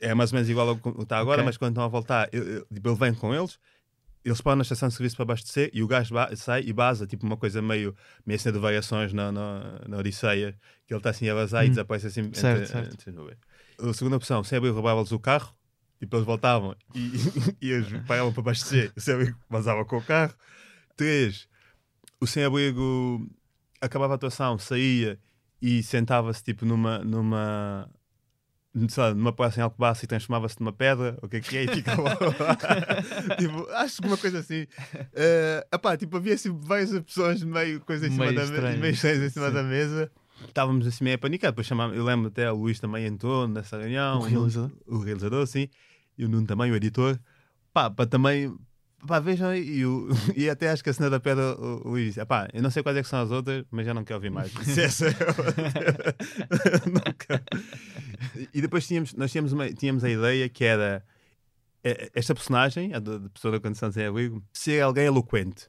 é mais ou menos igual ao que está agora, Ok. mas quando estão a voltar, ele, ele- tipo, ele vem com eles, eles param na estação de serviço para abastecer e o gajo sai e baza, tipo uma coisa meio, meio cena de variações na, na, na Odisseia, que ele está assim a vazar e Hum. desaparece assim. Certo, entre- certo. entre. A segunda opção, sem abrir, roubava-lhes o carro, e depois voltavam e, e eles pagavam para abastecer, o sem abrigo vazava com o carro. Três, o sem abrigo acabava a atuação, saía e sentava-se tipo numa, numa, sei lá, numa praça em Alcobaça e transformava-se numa pedra, o que é que é, e ficava lá. tipo, acho que uma coisa assim. Uh, epá, tipo, havia assim várias pessoas meio coisa em cima Meio da mesa, estranhas. meio estranhas em cima Sim. da mesa. Estávamos assim meio apanicados, depois chamámos, eu lembro até o Luís também entrou nessa reunião. O realizador? O realizador, sim. E o Nuno também, o editor. Pá, para também. Pá, vejam aí, e, o- e até acho que a cena da pedra, o Luís disse: pá, eu não sei quais é que são as outras, mas já não quero ouvir mais. Disse, Essa é a- não quero. E depois tínhamos, nós tínhamos, uma- tínhamos a ideia que era eh, esta personagem, a de pessoa da condição de sem abrigo, ser alguém eloquente.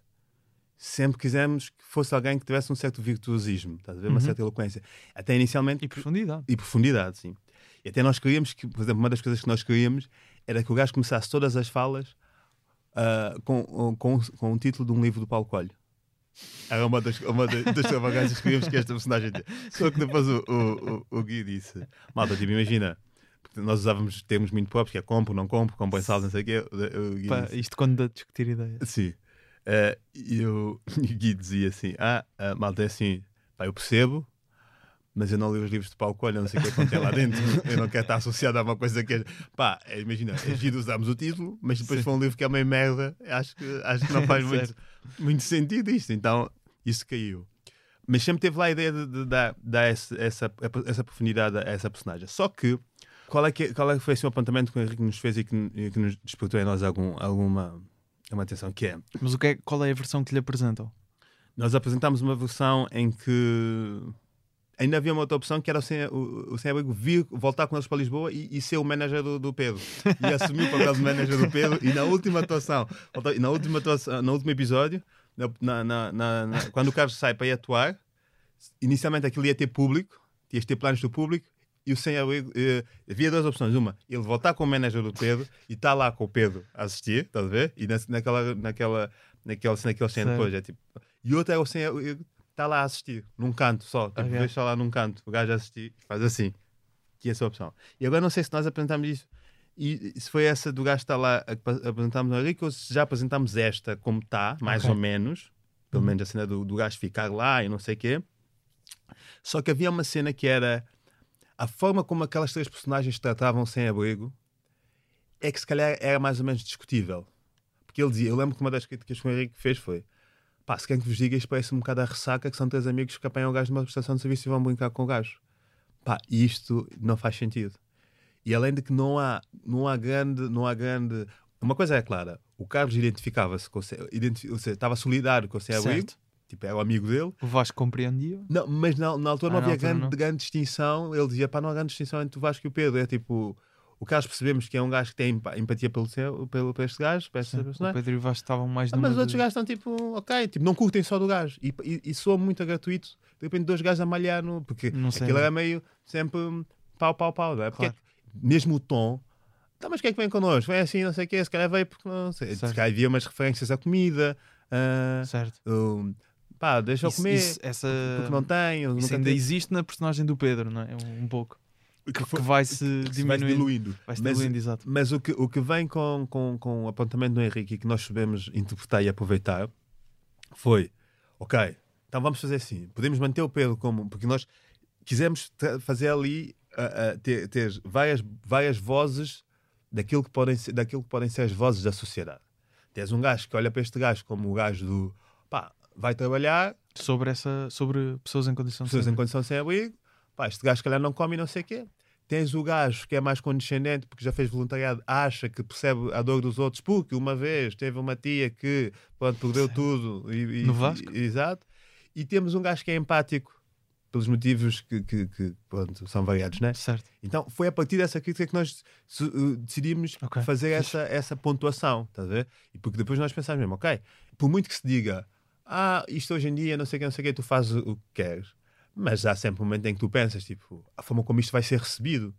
Sempre quisemos que fosse alguém que tivesse um certo virtuosismo, estás a ver? Uma Uhum. certa eloquência. Até inicialmente E profundidade. e profundidade, sim. E até nós queríamos que, por exemplo, uma das coisas que nós queríamos era que o gajo começasse todas as falas ah, com, com, com um título de um livro do Paulo Coelho. Era uma das, uma das, das extravagâncias que queríamos que esta personagem tivesse. Só que depois o, o, o, o Gui disse: Malta, tipo, imagina, nós usávamos termos muito próprios, que é compro, não compro, compro em saldo, não sei o quê. O, o Pá, isto quando dá a discutir ideias. Sim. Eh, e o o Gui dizia assim: Ah, a malta é assim, pá, eu percebo, mas eu não li os livros de Paulo Coelho, não sei o que é que contém lá dentro. Eu não quero estar associado a uma coisa que é. Pá, é, imagina, é giro usarmos o título, mas depois Sim. foi um livro que é meio merda. Acho que, acho que não faz muito, muito sentido isto. Então, isso caiu. Mas sempre teve lá a ideia de, de dar, dar essa, essa, essa profundidade a essa personagem. Só que, qual é que, qual é que foi esse apontamento que o Henrique nos fez e que, e que nos despertou em nós algum, alguma uma atenção? Que é, Mas o que é, qual é a versão que lhe apresentam? nós apresentámos uma versão em que ainda havia uma outra opção que era o sem, o, o sem vir voltar com eles para Lisboa e, e ser o manager do, do Pedro e assumir o papel de manager do Pedro e na última atuação na última atuação, no último episódio na, na- na- quando o Carlos sai para ir atuar inicialmente aquilo ia ter público ias ter planos do público e o sem abrigo eh, havia duas opções uma, ele voltar com o manager do Pedro e estar lá com o Pedro a assistir, estás a ver? e na, naquela naquela naquela cena têm Certo. depois é tipo e outra é o sem abrigo está lá a assistir, num canto só. Tipo, Ok. deixa lá num canto, o gajo a assistir, faz assim. Que é a opção. E agora não sei se nós apresentámos isso. E se foi essa do gajo estar lá a que apresentámos no Henrique ou se já apresentámos esta como está, mais Ok. ou menos. Pelo Uhum. menos a cena do, do gajo ficar lá e não sei o quê. Só que havia uma cena que era a forma como aquelas três personagens tratavam sem abrigo é que se calhar era mais ou menos discutível. Porque ele dizia, eu lembro que uma das críticas que o Henrique fez foi pá, se quem que vos diga isto parece um bocado a ressaca que são três amigos que apanham o gajo numa prestação de serviço e vão brincar com o gajo. Pá, isto não faz sentido. E além de que não há, não há grande, não há grande... Uma coisa é clara, o Carlos identificava-se com o identifi- ou seja, estava solidário com o Abrigo, Certo. tipo, era o amigo dele, O Vasco compreendia? não, mas na, na altura Ah, não havia altura grande, não. grande distinção. Ele dizia: pá, não há grande distinção entre o Vasco e o Pedro. É tipo, o Carlos percebemos que é um gajo que tem empa- empatia pelo, seu, pelo, por este gajo, por esta Sim, o personagem. Pedro e o Vasco estavam mais Ah, mas os outros de- gajos estão tipo, ok, tipo, não curtem só do gajo. E, e, e soa muito gratuito. De repente, dois gajos a malhar no. Porque Não sei. aquilo era meio sempre pau, pau, pau, não é? Porque Claro. mesmo o tom. Tá, mas quem é que vem connosco? Vem assim, não sei o quê, se calhar veio porque não sei. Se Certo. calhar havia umas referências à comida. ah, Certo. um, pá, deixa eu comer. isso- essa... Porque não tenho. Isso ainda tive. existe na personagem do Pedro, não é? Um, um pouco. Que, Que foi- vai se que se vai diminuindo. diluindo. Vai se Mas- diluindo, exato. Mas o que, o que vem com, com, com o apontamento do Henrique e que nós sabemos interpretar e aproveitar foi: ok, então vamos fazer assim. Podemos manter o Pedro como. Porque nós quisemos fazer ali, ah, ah, ter, ter várias, várias vozes daquilo que, podem ser, daquilo que podem ser as vozes da sociedade. Tens um gajo que olha para este gajo como o gajo do pá, vai trabalhar, Sobre, essa, sobre pessoas em condição de pessoas em condição sem abrigo, pá, este gajo se calhar não come e não sei o quê. Tens o gajo que é mais condescendente porque já fez voluntariado, acha que percebe a dor dos outros, porque uma vez teve uma tia que pronto, perdeu tudo. E, e- No Vasco? e- exato. E temos um gajo que é empático pelos motivos que, que- que, pronto, são variados, né? Certo. Então foi a partir dessa crítica que nós uh, decidimos Ok, fazer essa, essa pontuação, estás a ver? E porque depois nós pensámos mesmo, ok, por muito que se diga, ah, isto hoje em dia, não sei o que, não sei o que, tu fazes o que queres, mas há sempre um momento em que tu pensas, tipo, a forma como isto vai ser recebido.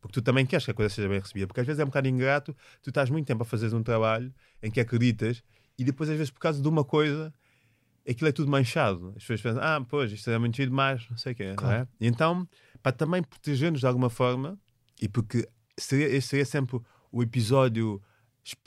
Porque tu também queres que a coisa seja bem recebida. Porque às vezes é um bocado ingrato, tu estás muito tempo a fazeres um trabalho em que acreditas e depois, às vezes, por causa de uma coisa, aquilo é tudo manchado. As pessoas pensam, ah, pois, isto é muito demais, não sei o quê. não Claro. é? Então, para também proteger-nos de alguma forma, e porque seria, esse seria sempre o episódio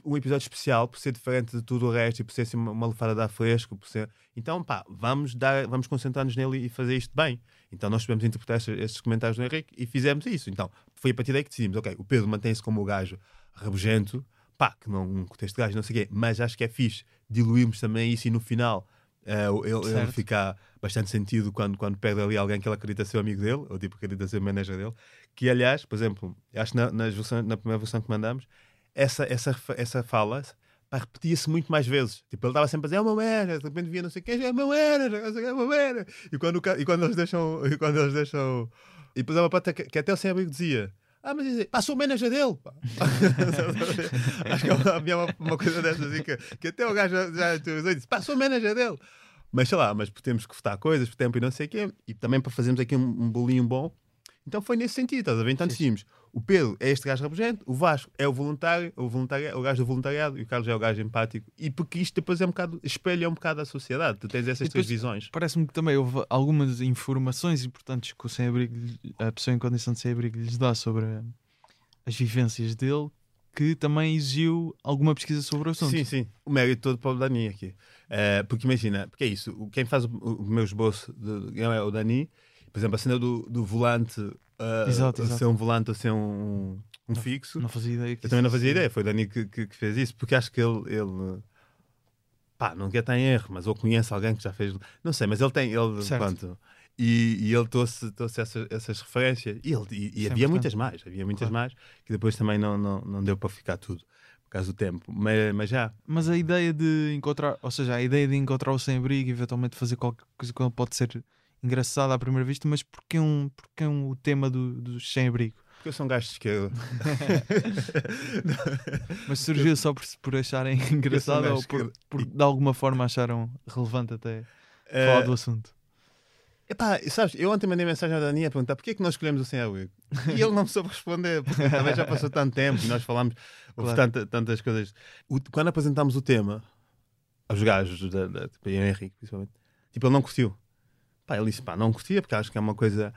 um episódio especial por ser diferente de tudo o resto e por ser assim, uma, lefada de ar fresco. Por ser... Então, pá, vamos, dar, vamos concentrar-nos nele e fazer isto bem. Então, nós tivemos interpretar estes, comentários do Henrique e fizemos isso. Então, foi a partir daí que decidimos: ok, o Pedro mantém-se como o gajo rabugento, pá, que não contexto de gajo, não sei o quê, mas acho que é fixe diluirmos também isso e no final. eh, ele, ele fica bastante sentido quando, quando perde ali alguém que ele acredita ser amigo dele, ou tipo acredita ser o manager dele. Que, aliás, por exemplo, acho que na, versões- na primeira versão que mandamos, essa, essa, essa fala repetia-se muito mais vezes. Tipo, ele estava sempre a dizer, é meu manager, de repente via não sei quem, é sei quem, é meu manager. E quando, e quando eles deixam. E quando eles deixam. E depois há uma parte que, que até o sem abrigo dizia. Ah, mas dizia, pá, sou o manager dele. pá." Acho que havia uma, uma coisa dessas assim que, que até o gajo já, já utilizou e disse, pá, sou o manager dele. Mas sei lá, mas temos que votar coisas por tempo e não sei o quê, e também para fazermos aqui um, um bolinho bom. Então foi nesse sentido, estás a ver? Então decidimos: o Pedro é este gajo rabugento, o Vasco é o voluntário, o, voluntário, é o gajo do voluntariado e o Carlos é o gajo empático. E porque isto depois é um bocado, espelha um bocado a sociedade. Tu tens essas três depois- visões. Parece-me que também houve algumas informações importantes que o sem-abrigo, lhe- a pessoa em condição de sem-abrigo lhes dá sobre as vivências dele, que também exigiu alguma pesquisa sobre o assunto. Sim, sim. O mérito todo para o Dani aqui. Eh, porque imagina, porque é isso, quem faz o, o meu esboço de, é o Dani, por exemplo, a cena do, do volante, eh, Exato, exato. ser um volante ou ser um, um fixo. Não fazia ideia Eu também não fazia ideia, foi o Dani que, que, que fez isso, porque acho que ele, ele pá, não quer estar em erro, mas ou conhece alguém que já fez, não sei, mas ele tem, ele, Certo. pronto, e, e ele trouxe, trouxe essas, essas referências, e, ele, e, e é havia muitas mais, havia muitas Claro. mais, que depois também não, não, não deu para ficar tudo, por causa do tempo, mas, mas já, Mas a ideia de encontrar, ou seja, a ideia de encontrar o sem-abrigo e eventualmente fazer qualquer coisa com ele pode ser engraçada à primeira vista, mas porquê, um, porquê um, o tema do, do sem-abrigo? porque eu sou um gajo de esquerda. Mas surgiu só por, por acharem engraçado ou por, por de alguma forma acharam relevante até Eh, falar do assunto? Epá, sabes, eu ontem mandei mensagem ao Dani a perguntar porquê é que nós escolhemos o sem abrigo e ele não me soube responder, porque também já passou tanto tempo e nós falámos Claro. tanta- tantas coisas. O- quando apresentámos o tema aos gajos, da, da, tipo, e Henrique, principalmente, tipo, ele não curtiu. Pá, ele disse, pá, não curtia porque acho que é uma coisa,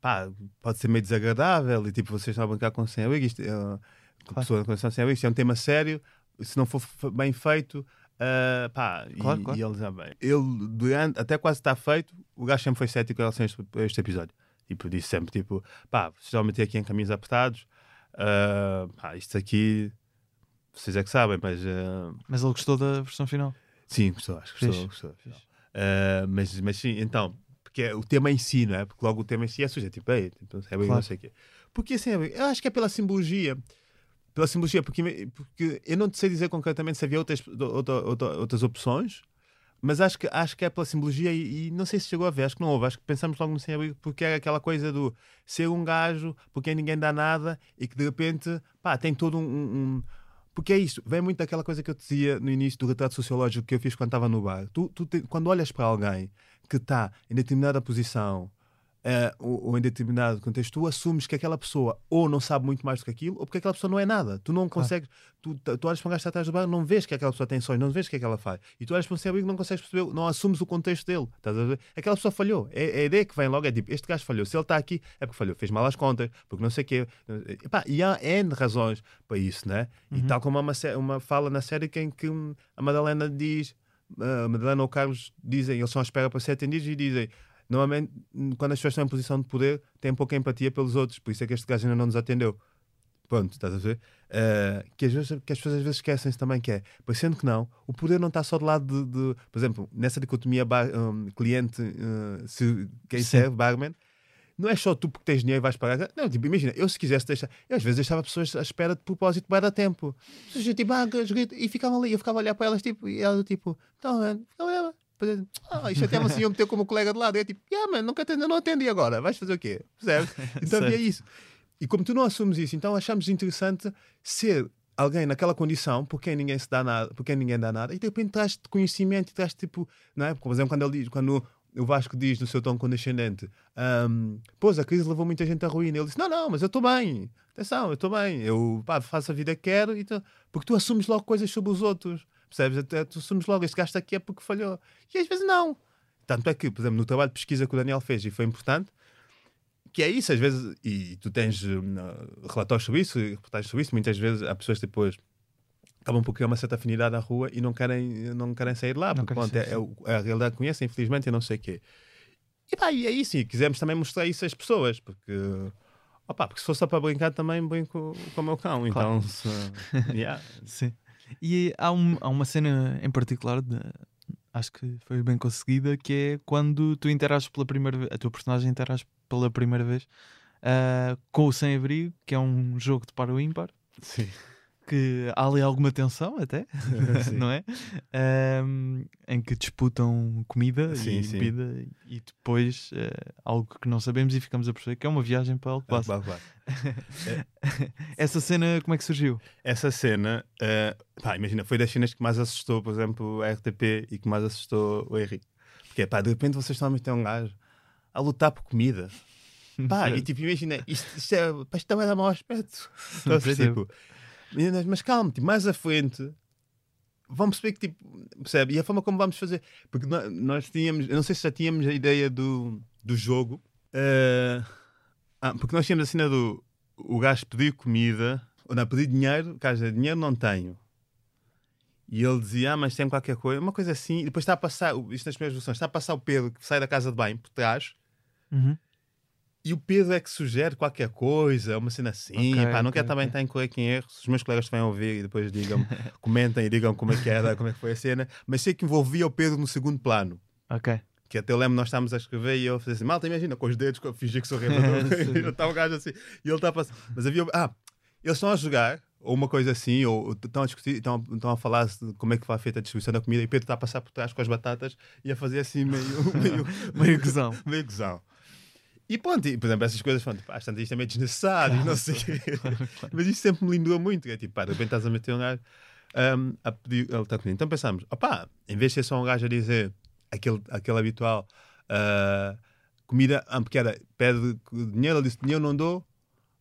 pá, pode ser meio desagradável e tipo, vocês estão a brincar com o sem abrigo, isto com a pessoa com sem abrigo, isto é um tema sério, se não for bem feito. ah, pá, e- Claro, e, claro. ele já bem. Ele, durante, até quase está feito, o gajo sempre foi cético em relação a este, a este episódio. Tipo, disse sempre, tipo, pá, vocês vão meter aqui em caminhos apertados, ah, pá, isto aqui, vocês é que sabem, mas ah, Mas ele gostou da versão final. sim, gostou, acho que gostou, gostou. Ah, mas, mas sim, então, porque é o tema em si, não é? Porque logo o tema em si é sujeito, tipo, ei, tipo, é bem, Claro. não sei o quê. Porque assim, eu acho que é pela simbologia. Pela simbologia, porque, porque eu não te sei dizer concretamente se havia outras, outra, outra- outras opções, mas acho que, acho que é pela simbologia e, e não sei se chegou a ver, acho que não houve, acho que pensamos logo no sem abrigo porque é aquela coisa do ser um gajo por quem ninguém dá nada e que de repente, pá, tem todo um- um- porque é isto, vem muito daquela coisa que eu te dizia no início do retrato sociológico que eu fiz quando estava no bar. Tu, tu te- quando olhas para alguém que está em determinada posição eh, ou, ou em determinado contexto, tu assumes que aquela pessoa ou não sabe muito mais do que aquilo ou porque aquela pessoa não é nada. Tu não consegues, tu, tu olhas para um gajo que está atrás do bar, não vês que aquela pessoa tem sonhos, não vês o que é que ela faz. E tu olhas para um sem-abrigo e não consegues perceber, não assumes o contexto dele. Estás a ver? Aquela pessoa falhou. É, é a ideia que vem logo, é tipo, este gajo falhou. Se ele está aqui, é porque falhou, fez mal às contas, porque não sei o quê. Epá, e há N razões para isso, né? E tal como há uma, uma fala na série em que a Madalena diz, a Madalena ou o Carlos dizem, eles são à espera para ser atendidos e dizem. Normalmente, quando as pessoas estão em posição de poder, têm pouca empatia pelos outros, por isso é que este gajo ainda não nos atendeu. Pronto, estás a ver? Eh, que, às vezes, que as pessoas às vezes esquecem-se também que é, pois sendo que não, o poder não está só do lado de, de- por exemplo, nessa dicotomia bar- hum, cliente, eh, se, quem Sim. serve, barman, não é só tu porque tens dinheiro e vais pagar. Não, tipo, imagina, eu se quisesse deixar, eu às vezes deixava pessoas à espera de propósito para dar tempo. Pessoas tipo, ah, e ficavam ali, eu ficava a olhar para elas, tipo, e ela tipo, então, mano, ficava depois, ah, isto até assim, eu meter como colega de lado, eu tipo, yeah, mano, nunca atendo, não atendi agora, vais fazer o quê? Percebes? Então havia Certo. isso. E como tu não assumes isso, então achamos interessante ser alguém naquela condição por quem ninguém se dá nada, por quem ninguém dá nada, e de repente traz-te conhecimento e traz tipo, não é? Por exemplo, quando ele diz, quando o Vasco diz no seu tom condescendente, um, pois a crise levou muita gente à ruína. Ele disse: Não, não, mas eu estou bem, atenção, eu estou bem, eu pá, faço a vida que quero, e porque tu assumes logo coisas sobre os outros, percebes? Até tu assumes logo, este gajo está aqui é porque falhou, e às vezes não. Tanto é que, por exemplo, no trabalho de pesquisa que o Daniel fez, e foi importante, que é isso, às vezes, e tu tens hum, relatórios sobre isso, reportagens sobre isso, muitas vezes há pessoas que depois acabam por criar uma certa afinidade à rua e não querem, não querem sair lá, Não porque pronto, é, é é a realidade que conhecem, infelizmente, eu não sei o quê. E pá, e é isso, e quisemos também mostrar isso às pessoas, porque, opá, porque se fosse só para brincar também brinco com o meu cão, então, se, yeah. Sim. E há, um- há uma cena em particular, de- acho que foi bem conseguida, que é quando tu interages pela primeira vez, a tua personagem interage pela primeira vez ah, com o Sem-Abrigo, que é um jogo de para o ímpar, Sim. Que há ali alguma tensão até, não é? Ahm, em que disputam comida Sim, e sim. bebida e depois eh, algo que não sabemos e ficamos a perceber que é uma viagem para Alcobaça. Claro. Essa cena como é que surgiu? Essa cena, eh, pá, imagina, foi das cenas que mais assustou, por exemplo, a RTP e que mais assustou o Henrique. Porque, pá, de repente vocês estão a meter um gajo a lutar por comida. Pá, e tipo, imagina, isto, isto é, pá, isto também dá mau aspecto. Percebo. tipo, meninas, mas calma, tipo, mais à frente vão perceber que, tipo, percebe? E a forma como vamos fazer. Porque nó- nós tínhamos, eu não sei se já tínhamos a ideia do, do jogo. eh, ah, porque nós tínhamos a cena do o gajo pedir comida, ou não, pedir dinheiro, o gajo dizia, dinheiro não tenho. E ele dizia, ah, mas tem qualquer coisa, uma coisa assim, e depois está a passar, isto nas primeiras versões, está a passar o Pedro que sai da casa de banho por trás, Uhum. E o Pedro é que sugere qualquer coisa, uma cena assim, Ok, pá, não ok, quero também estar em erros. Os meus colegas vêm ouvir e depois digam, comentem e digam como é que era, como é que foi a cena, mas sei que envolvia o Pedro no segundo plano. Ok. Que até eu lembro, nós estávamos a escrever e eu falei assim, malta, imagina, com os dedos, com fingir que sou remador. Sim. e está o gajo assim, e ele está a passar. Mas havia. Ah, eles estão a jogar, ou uma coisa assim, ou estão a discutir, estão, estão a falar de como é que vai feita a distribuição da comida, e Pedro está a passar por trás com as batatas e a fazer assim meio. meio, Meio gozão. meio gozão. E pronto, e, por exemplo, essas coisas, pronto, às tantas isto é meio desnecessário, e não sei o quê. Mas isso sempre me lindou muito, é tipo, pá, de repente estás a meter um gajo um, a pedir, ele está comida. Então pensámos, opá, em vez de ser só um gajo a dizer aquele, aquele habitual ah, comida, ah, porque era, pede dinheiro, ele disse dinheiro não dou,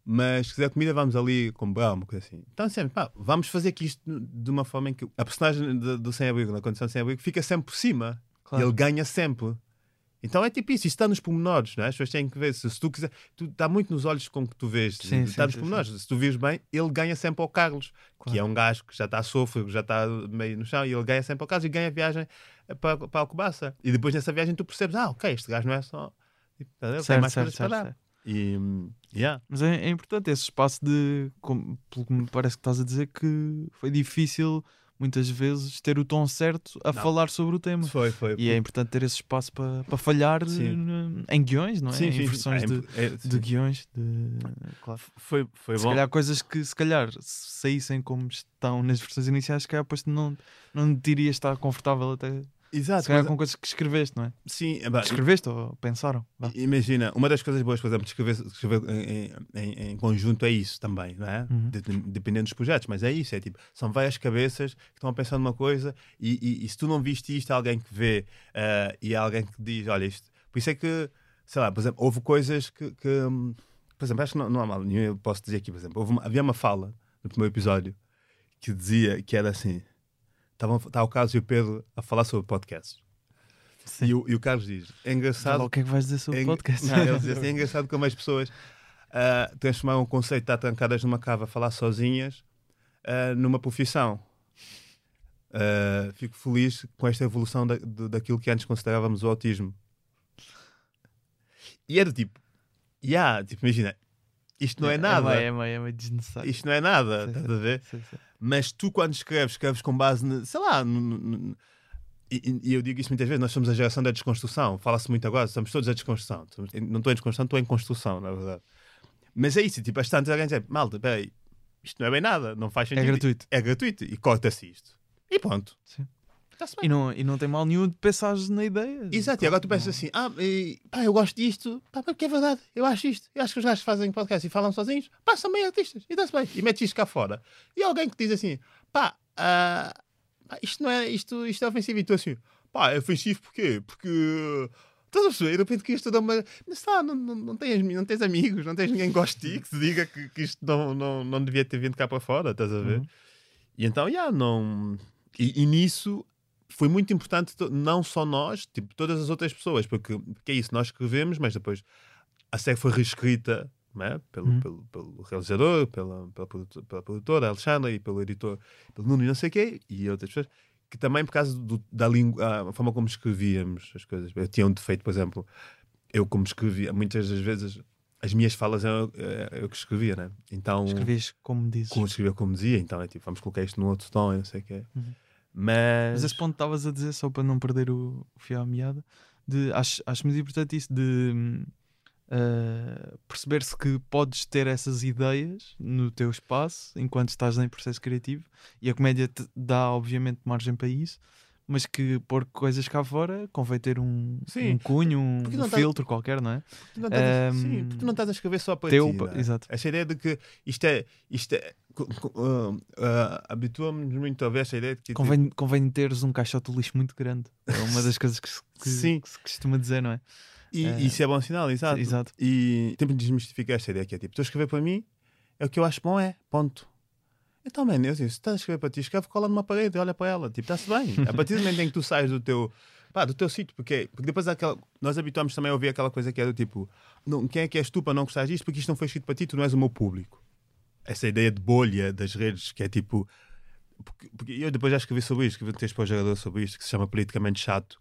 mas se quiser comida vamos ali comprar, uma coisa assim. Então sempre, pá, vamos fazer aqui isto de uma forma em que a personagem do, do sem-abrigo, na condição de sem-abrigo, fica sempre por cima. Claro. Ele ganha sempre. Então é tipo isso, isto está nos pormenores, não é? As pessoas têm que ver. Se, se tu quiser, tu, está muito nos olhos com que tu vês, Sim, está sim, nos sim, pormenores. Se tu vires bem, ele ganha sempre ao Carlos, Claro. que é um gajo que já está a sofrer, já está meio no chão, e ele ganha sempre ao Carlos e ganha a viagem para, para Alcobaça. E depois nessa viagem tu percebes, ah, ok, este gajo não é só. Tipo, ele tem Certo, mais certo, certo, certo. E, yeah. Mas é, é importante esse espaço de, como, pelo que me parece que estás a dizer, que foi difícil muitas vezes ter o tom certo a Não. falar sobre o tema. Foi, foi. E é importante ter esse espaço para, para falhar Sim. n- em guiões, não é? Sim, em sim, versões É, de, é, de guiões. De, claro. Foi, foi Se bom. calhar coisas que se calhar se saíssem como estão nas versões iniciais, se calhar depois não, não te irias estar confortável até. Exato, Se calhar mas- com coisas que escreveste, não é? sim, é, pá, Escreveste ou pensaram? Imagina, uma das coisas boas, por exemplo, de escrever, de escrever em, em- em conjunto é isso também, não é? Uhum. De- de- dependendo dos projetos, mas é isso, é tipo, são várias cabeças que estão a pensar numa coisa e, e- e se tu não viste isto, há alguém que vê ah, e há alguém que diz, olha isto. Por isso é que, sei lá, por exemplo, houve coisas que, que, por exemplo, acho que não, não há mal nenhum, eu posso dizer aqui, por exemplo, uma- havia uma fala no primeiro episódio que dizia que era assim, estavam, está o Carlos e o Pedro a falar sobre podcasts. Sim. E o, e o Carlos diz, é engraçado lá o que é que vais dizer sobre é podcast? Não, ele diz assim, é engraçado como as pessoas ah, transformaram o conceito de estar trancadas numa cava a falar sozinhas ah, numa profissão. Ah, fico feliz com esta evolução da, daquilo que antes considerávamos o autismo. E era tipo, yeah, tipo, imagina, isto não é, nada. É meio, é meio desnecessário. Isto não é nada, Sim, estás a ver? Sim, sim. Mas tu, quando escreves, escreves com base, ne- sei lá, e, e eu digo isso muitas vezes, nós somos a geração da desconstrução. Fala-se muito agora, estamos todos a desconstrução. Somos- Não estou em desconstrução, estou em construção, na verdade. Mas é isso, tipo, às tantas alguém diz, malta, peraí, isto não é bem nada, não faz É sentido. gratuito. É gratuito e corta-se isto. E pronto. Sim. E não, e não tem mal nenhum de pensares na ideia. Exato, e agora tu pensas assim, ah, e, pá, eu gosto disto, pá, porque é verdade, eu acho isto, eu acho que os gajos fazem podcast e falam sozinhos, pá, são meio artistas, e está-se bem, e metes isto cá fora. E alguém que diz assim, pá, pá, isto não é, isto, isto é ofensivo, e tu assim, pá, é ofensivo porquê? Porque, estás a perceber, de repente que isto dá uma, mas tá, não, não, não, tens, não tens amigos, não tens ninguém que goste de ti, que te diga que, que isto não, não, não devia ter vindo cá para fora, estás a ver? Uhum. E então, já, não... E, e nisso foi muito importante, não só nós, tipo, todas as outras pessoas, porque, porque é isso, nós escrevemos, mas depois a série foi reescrita é? pelo, Uhum. pelo, pelo realizador, pela, pela, produtora, pela produtora, Alexandra, e pelo editor, pelo Nuno e não sei quê, e outras pessoas, que também por causa do- da língua, a forma como escrevíamos as coisas. Eu tinha um defeito, por exemplo, eu como escrevia, muitas das vezes as minhas falas eram eu, eu que escrevia, né? Então, Escrevias como dizes. como escrevia como dizia, então é tipo, vamos colocar isto num outro tom, e não sei o quê. Uhum. Mas, Mas esse ponto estavas a dizer, só para não perder o, o fio à meada, de, acho, acho muito importante isso de ah, perceber-se que podes ter essas ideias no teu espaço enquanto estás em processo criativo e a comédia te dá, obviamente, margem para isso. Mas que pôr coisas cá fora convém ter um, Sim. um cunho, um, Porque um estás- filtro qualquer, não é? tu não estás, Ahm, sim, porque tu não estás a escrever só para teu ti. é? exato. Esta ideia de que isto é. Isto é co- ah, ah, Habitua-nos muito a ver esta ideia de que. tipo, Convém, convém teres um caixote de lixo muito grande. É uma das coisas que, se- que- Sim. que se costuma dizer, não é? E Eh, isso é bom sinal, exato. exato. E sempre desmistificar esta ideia que é tipo, estou a escrever para mim, é o que eu acho bom, é, ponto. Então, mano, eu digo, se estás a escrever para ti, escreve cola numa parede, olha para ela, tipo, está-se bem. A partir do momento em que tu sais do teu, pá, do teu sítio, porque, porque depois aquela, nós habituamos também a ouvir aquela coisa que é do tipo, não, quem é que és tu para não gostar disto, porque isto não foi escrito para ti, tu não és o meu público. Essa ideia de bolha das redes, que é tipo, porque, porque eu depois já escrevi sobre isto, escrevi um texto para o jogador sobre isto, que se chama Politicamente Chato,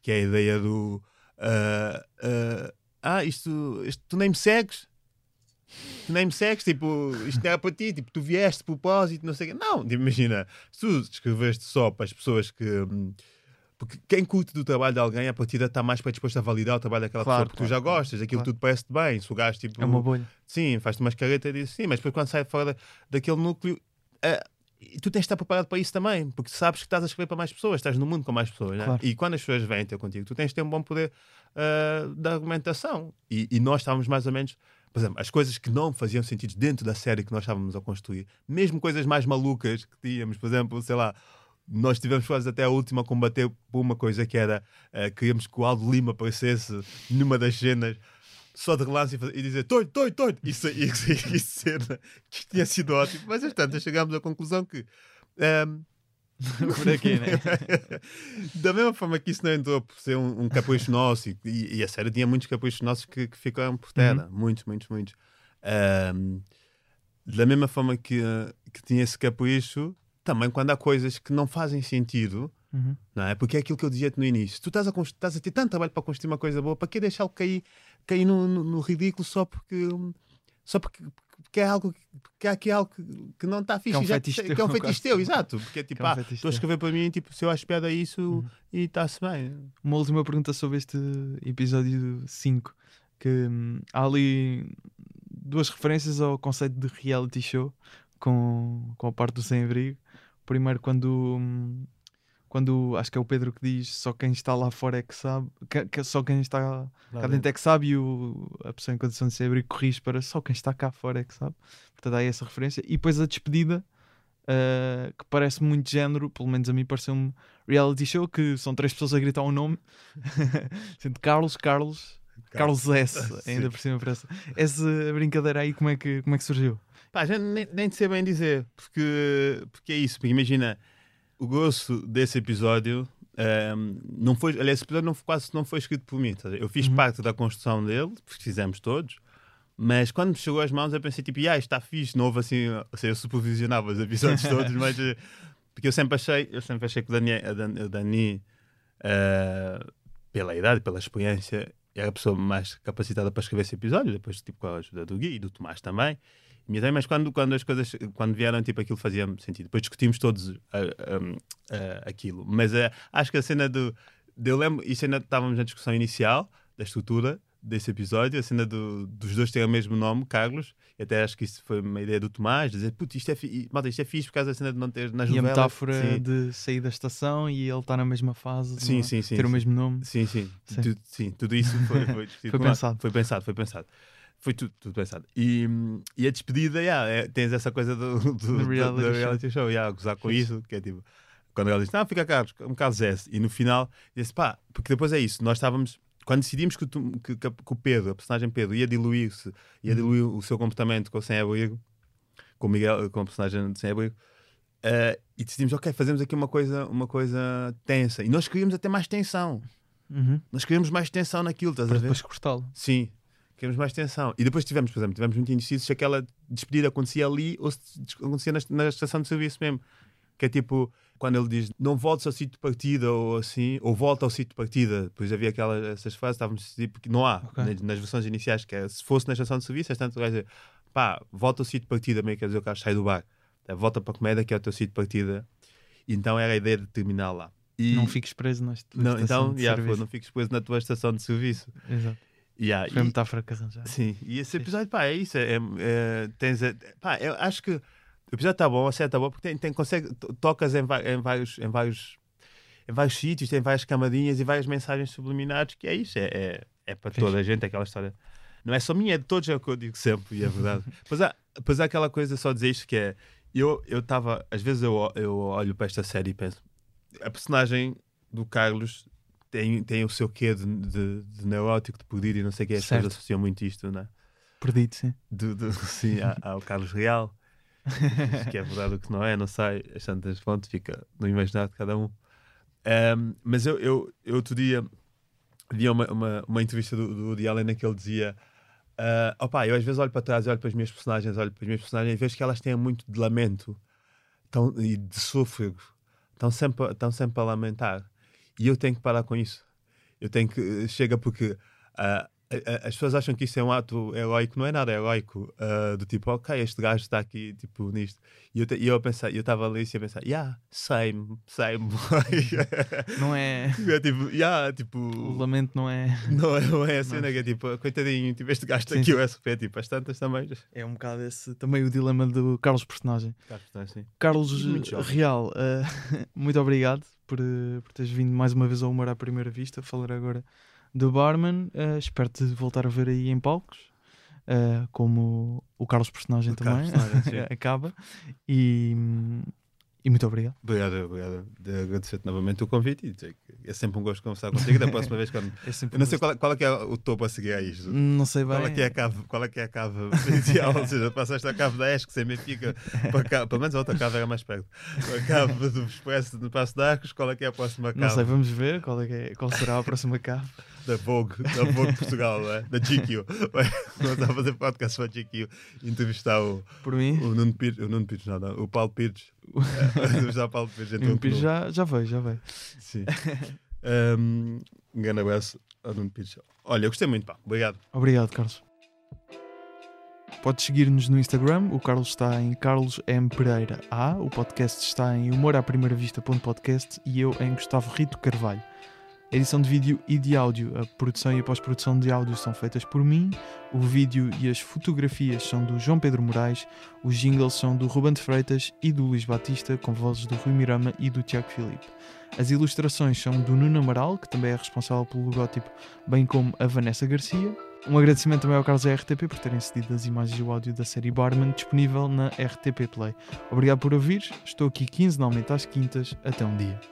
que é a ideia do ah, ah, ah, isto, isto tu nem me segues. Tu nem me segues, tipo, isto não é para ti, tipo, tu vieste de propósito, não sei o quê. Não, tipo, imagina, se tu escreveste só para as pessoas que. hum, Porque quem curte do trabalho de alguém, a partida está mais predisposto a validar o trabalho daquela Claro, pessoa, porque tu já claro, gostas, aquilo claro. tudo parece-te bem. Se o gajo, tipo, É uma bolha. Sim, faz-te umas caretas e diz sim, mas depois quando sai fora da- daquele núcleo, ah, e tu tens de estar preparado para isso também, porque sabes que estás a escrever para mais pessoas, estás no mundo com mais pessoas, né? Claro. e quando as pessoas vêm ter contigo, tu tens de ter um bom poder ah, de argumentação. E, e nós estávamos mais ou menos, por exemplo, as coisas que não faziam sentido dentro da série que nós estávamos a construir, mesmo coisas mais malucas que tínhamos, por exemplo, sei lá. Nós tivemos quase até a última a combater por uma coisa que era ah, queríamos que o Aldo Lima aparecesse numa das cenas só de relance e, dizer toito, toito, toito. Isso, isso, isso cena que tinha sido ótimo. Mas, portanto, chegámos à conclusão que. ehm, Por aqui, né? da mesma forma que isso não entrou por ser um, um capricho nosso, e, e- a série tinha muitos caprichos nossos que, que ficaram por terra. Muitos, muitos, muitos. Ehm, da mesma forma que, eh, que tinha esse capricho, também quando há coisas que não fazem sentido, Uhum. não é? Porque é aquilo que eu dizia-te no início. Tu estás a, estás a ter tanto trabalho para construir uma coisa boa, para que deixá-lo cair, cair no, no- no ridículo só porque. Só porque, porque é algo que há aqui algo que, que não está fixe. é um já- fetiche que teu, é um fetiche teu, exato. Porque é tipo, Que é um ah, estou a escrever para mim, tipo, se eu acho piada a isso Uhum. e está-se bem. Uma última pergunta sobre este episódio 5. Que hum, há ali duas referências ao conceito de reality show com, com a parte do sem-abrigo. Primeiro, quando, hum, quando acho que é o Pedro que diz só quem está lá fora é que sabe, que- que só quem está cá dentro é que sabe, e o, a pessoa em condição de sem-abrigo corrige para só quem está cá fora é que sabe. Portanto, há essa referência. E depois a despedida. uh, que parece muito género, pelo menos a mim pareceu-me reality show, que são três pessoas a gritar um nome, sendo Carlos, Carlos, Carlos S, ainda por cima parece. Essa brincadeira aí, como é que, como é que surgiu? Pá, já nem, nem sei bem dizer, porque, porque é isso. Porque imagina, o grosso desse episódio ehm, não foi. Aliás, esse episódio não, quase não foi escrito por mim. ver? Eu fiz Uhum. parte da construção dele, porque fizemos todos. Mas quando me chegou às mãos, eu pensei tipo, ah, está fixe, houve assim. Ou seja, eu supervisionava os episódios todos, mas. eh, Porque eu sempre achei, eu sempre achei que o Dani, Dani eh, pela idade, pela experiência, era a pessoa mais capacitada para escrever esse episódio, depois tipo, com a ajuda do Gui e do Tomás também. E também, Mas quando, quando as coisas quando vieram, tipo, aquilo fazia sentido. Depois discutimos todos ah, ah, ah, aquilo. Mas ah, acho que a cena do. de- Eu lembro, isso ainda estávamos na discussão inicial da estrutura desse episódio, a cena do- dos dois terem o mesmo nome, Carlos, e até acho que isso foi uma ideia do Tomás, dizer, putz, isto é, fi- malta, isto é fixe por causa da cena de não ter nas E a novelas. metáfora Sim. de sair da estação e ele estar na mesma fase, Sim, é? sim, sim, ter o sim. mesmo nome. Sim, sim. Sim. Tu- sim, tudo isso foi, foi, Foi pensado. Foi pensado, foi pensado. Foi tudo, tudo pensado. E, e a despedida, yeah, é, tens essa coisa do, do, do, reality do show. reality show, yeah, gozar com isso, que é tipo, quando ela diz, não, fica Carlos, um Carlos S. E no final, disse, pá, porque depois é isso, nós estávamos, quando decidimos que, o Tom- que, que, que o Pedro, a personagem Pedro, ia diluir-se, ia diluir o seu comportamento com o sem-abrigo, com o Miguel, com o personagem de sem-abrigo, eh, e decidimos, ok, fazemos aqui uma coisa, uma coisa tensa. E nós queríamos até mais tensão Uhum. nós queríamos mais tensão naquilo, estás Para a ver? depois cortá-lo. Sim. Queremos mais tensão. E depois tivemos, por exemplo, tivemos muito indecisos se aquela despedida acontecia ali ou se acontecia na, na estação de serviço mesmo. Que é tipo, quando ele diz não voltes ao sítio de partida ou assim, ou volta ao sítio de partida. Depois havia aquelas essas frases, estávamos tipo, que não há Ok. nas, nas versões iniciais, que é se fosse na estação de serviço, é tanto vai dizer pá, volta ao sítio de partida, meio quer dizer o carro sai do bar. É, Volta para a comédia, que é o teu sítio de partida. Então era a ideia de terminar lá. E, Não fiques preso nesta não, estação então, de yeah, serviço. pô, não fiques preso na tua estação de serviço. Exato. Yeah, Foi a e- metáfora que arranjaste. Sim, e esse episódio, pá, é isso. É, é- tens, a- pá, eu acho que o episódio está bom, a série está boa, porque tem, tem, consegue, to- tocas em, em vários. Em vários em vários sítios, tem várias camadinhas e várias mensagens subliminares, que é isso, é, é, é para toda a gente aquela história. Não é só minha, é de todos, é o que eu digo sempre, e é verdade. Pois há, pois há aquela coisa, só dizer isto, que é, eu estava, às vezes eu, eu olho para esta série e penso, a personagem do Carlos tem, tem o seu quê de, de, de neurótico, de perdido e não sei o que, as pessoas associam muito isto, não é? Perdido, sim. do, do, sim, ao Carlos Real. Que é verdade o que não é, não sei. As tantas fontes fica no imaginário de cada um. Ahm, mas eu, eu, eu outro dia vi uma, uma, uma entrevista do, do Woody Allen em que ele dizia: ah, opá, eu às vezes olho para trás, olho para as minhas personagens, olho para as minhas personagens e vejo que elas têm muito de lamento tão, e de sôfrego, estão sempre, estão sempre a lamentar. E eu tenho que parar com isso. Eu tenho que. Chega porque. a- as pessoas acham que isto é um ato heróico, não é nada heróico, ah, do tipo, ok, este gajo está aqui, tipo, nisto. E eu, e eu pensar, eu estava ali e a pensar, yeah, same, same. Não é. é tipo, yeah, tipo, O lamento não é. não é, não é a cena que é tipo, coitadinho, tipo, este gajo está Sim, aqui, sim. o SP, tipo, as tantas também. É um bocado esse também o dilema do Carlos personagem. Assim. Carlos Muito eh, jovem. Real, eh, muito obrigado por, eh, por teres vindo mais uma vez ao Humor à Primeira Vista, falar agora do Barman. Eh, Espero-te voltar a ver aí em palcos, eh, como o Carlos personagem O também personagem, acaba. E, e muito obrigado. Obrigado, obrigado. De agradecer-te novamente o convite e dizer que é sempre um gosto conversar contigo. Da próxima vez, quando. É sempre Eu não sei qual, qual é que é o topo a seguir a isto. Não sei bem. Qual é que é a cave, qual é que é a cave inicial? Ou seja, passaste a cave da ESC sem Benfica para cá, pelo menos a outra cave era mais perto. A cave do Expresso no Passo de Arcos, qual é que é a próxima Não cave? sei, vamos ver qual, é que é- qual será a próxima cave. Da Vogue, da Vogue Portugal, não é? da GQ. Vai, Vamos a fazer podcast para a GQ e entrevistar o, Por mim, o Nuno Pires, o Nuno Pires, não, o Paulo Pires. É, entrevistar o Paulo Pires. então, o Pires já, já veio, já veio. Sim. Um grande abraço ao Nuno Pires. Olha, eu gostei muito, pá. Obrigado. Obrigado, Carlos. Podes seguir-nos no Instagram. O Carlos está em Carlos M. Pereira A. O podcast está em humoraprimeiravista.podcast e eu em Gustavo Rito Carvalho. Edição de vídeo e de áudio, a produção e a pós-produção de áudio são feitas por mim. O vídeo e as fotografias são do João Pedro Moraes. Os jingles são do Ruben de Freitas e do Luís Batista, com vozes do Rui Mirama e do Tiago Filipe. As ilustrações são do Nuno Amaral, que também é responsável pelo logótipo, bem como a Vanessa Garcia. Um agradecimento também ao Carlos da RTP por terem cedido as imagens e o áudio da série Barman, disponível na RTP Play. Obrigado por ouvir, estou aqui quinzenalmente às quintas. Até um dia.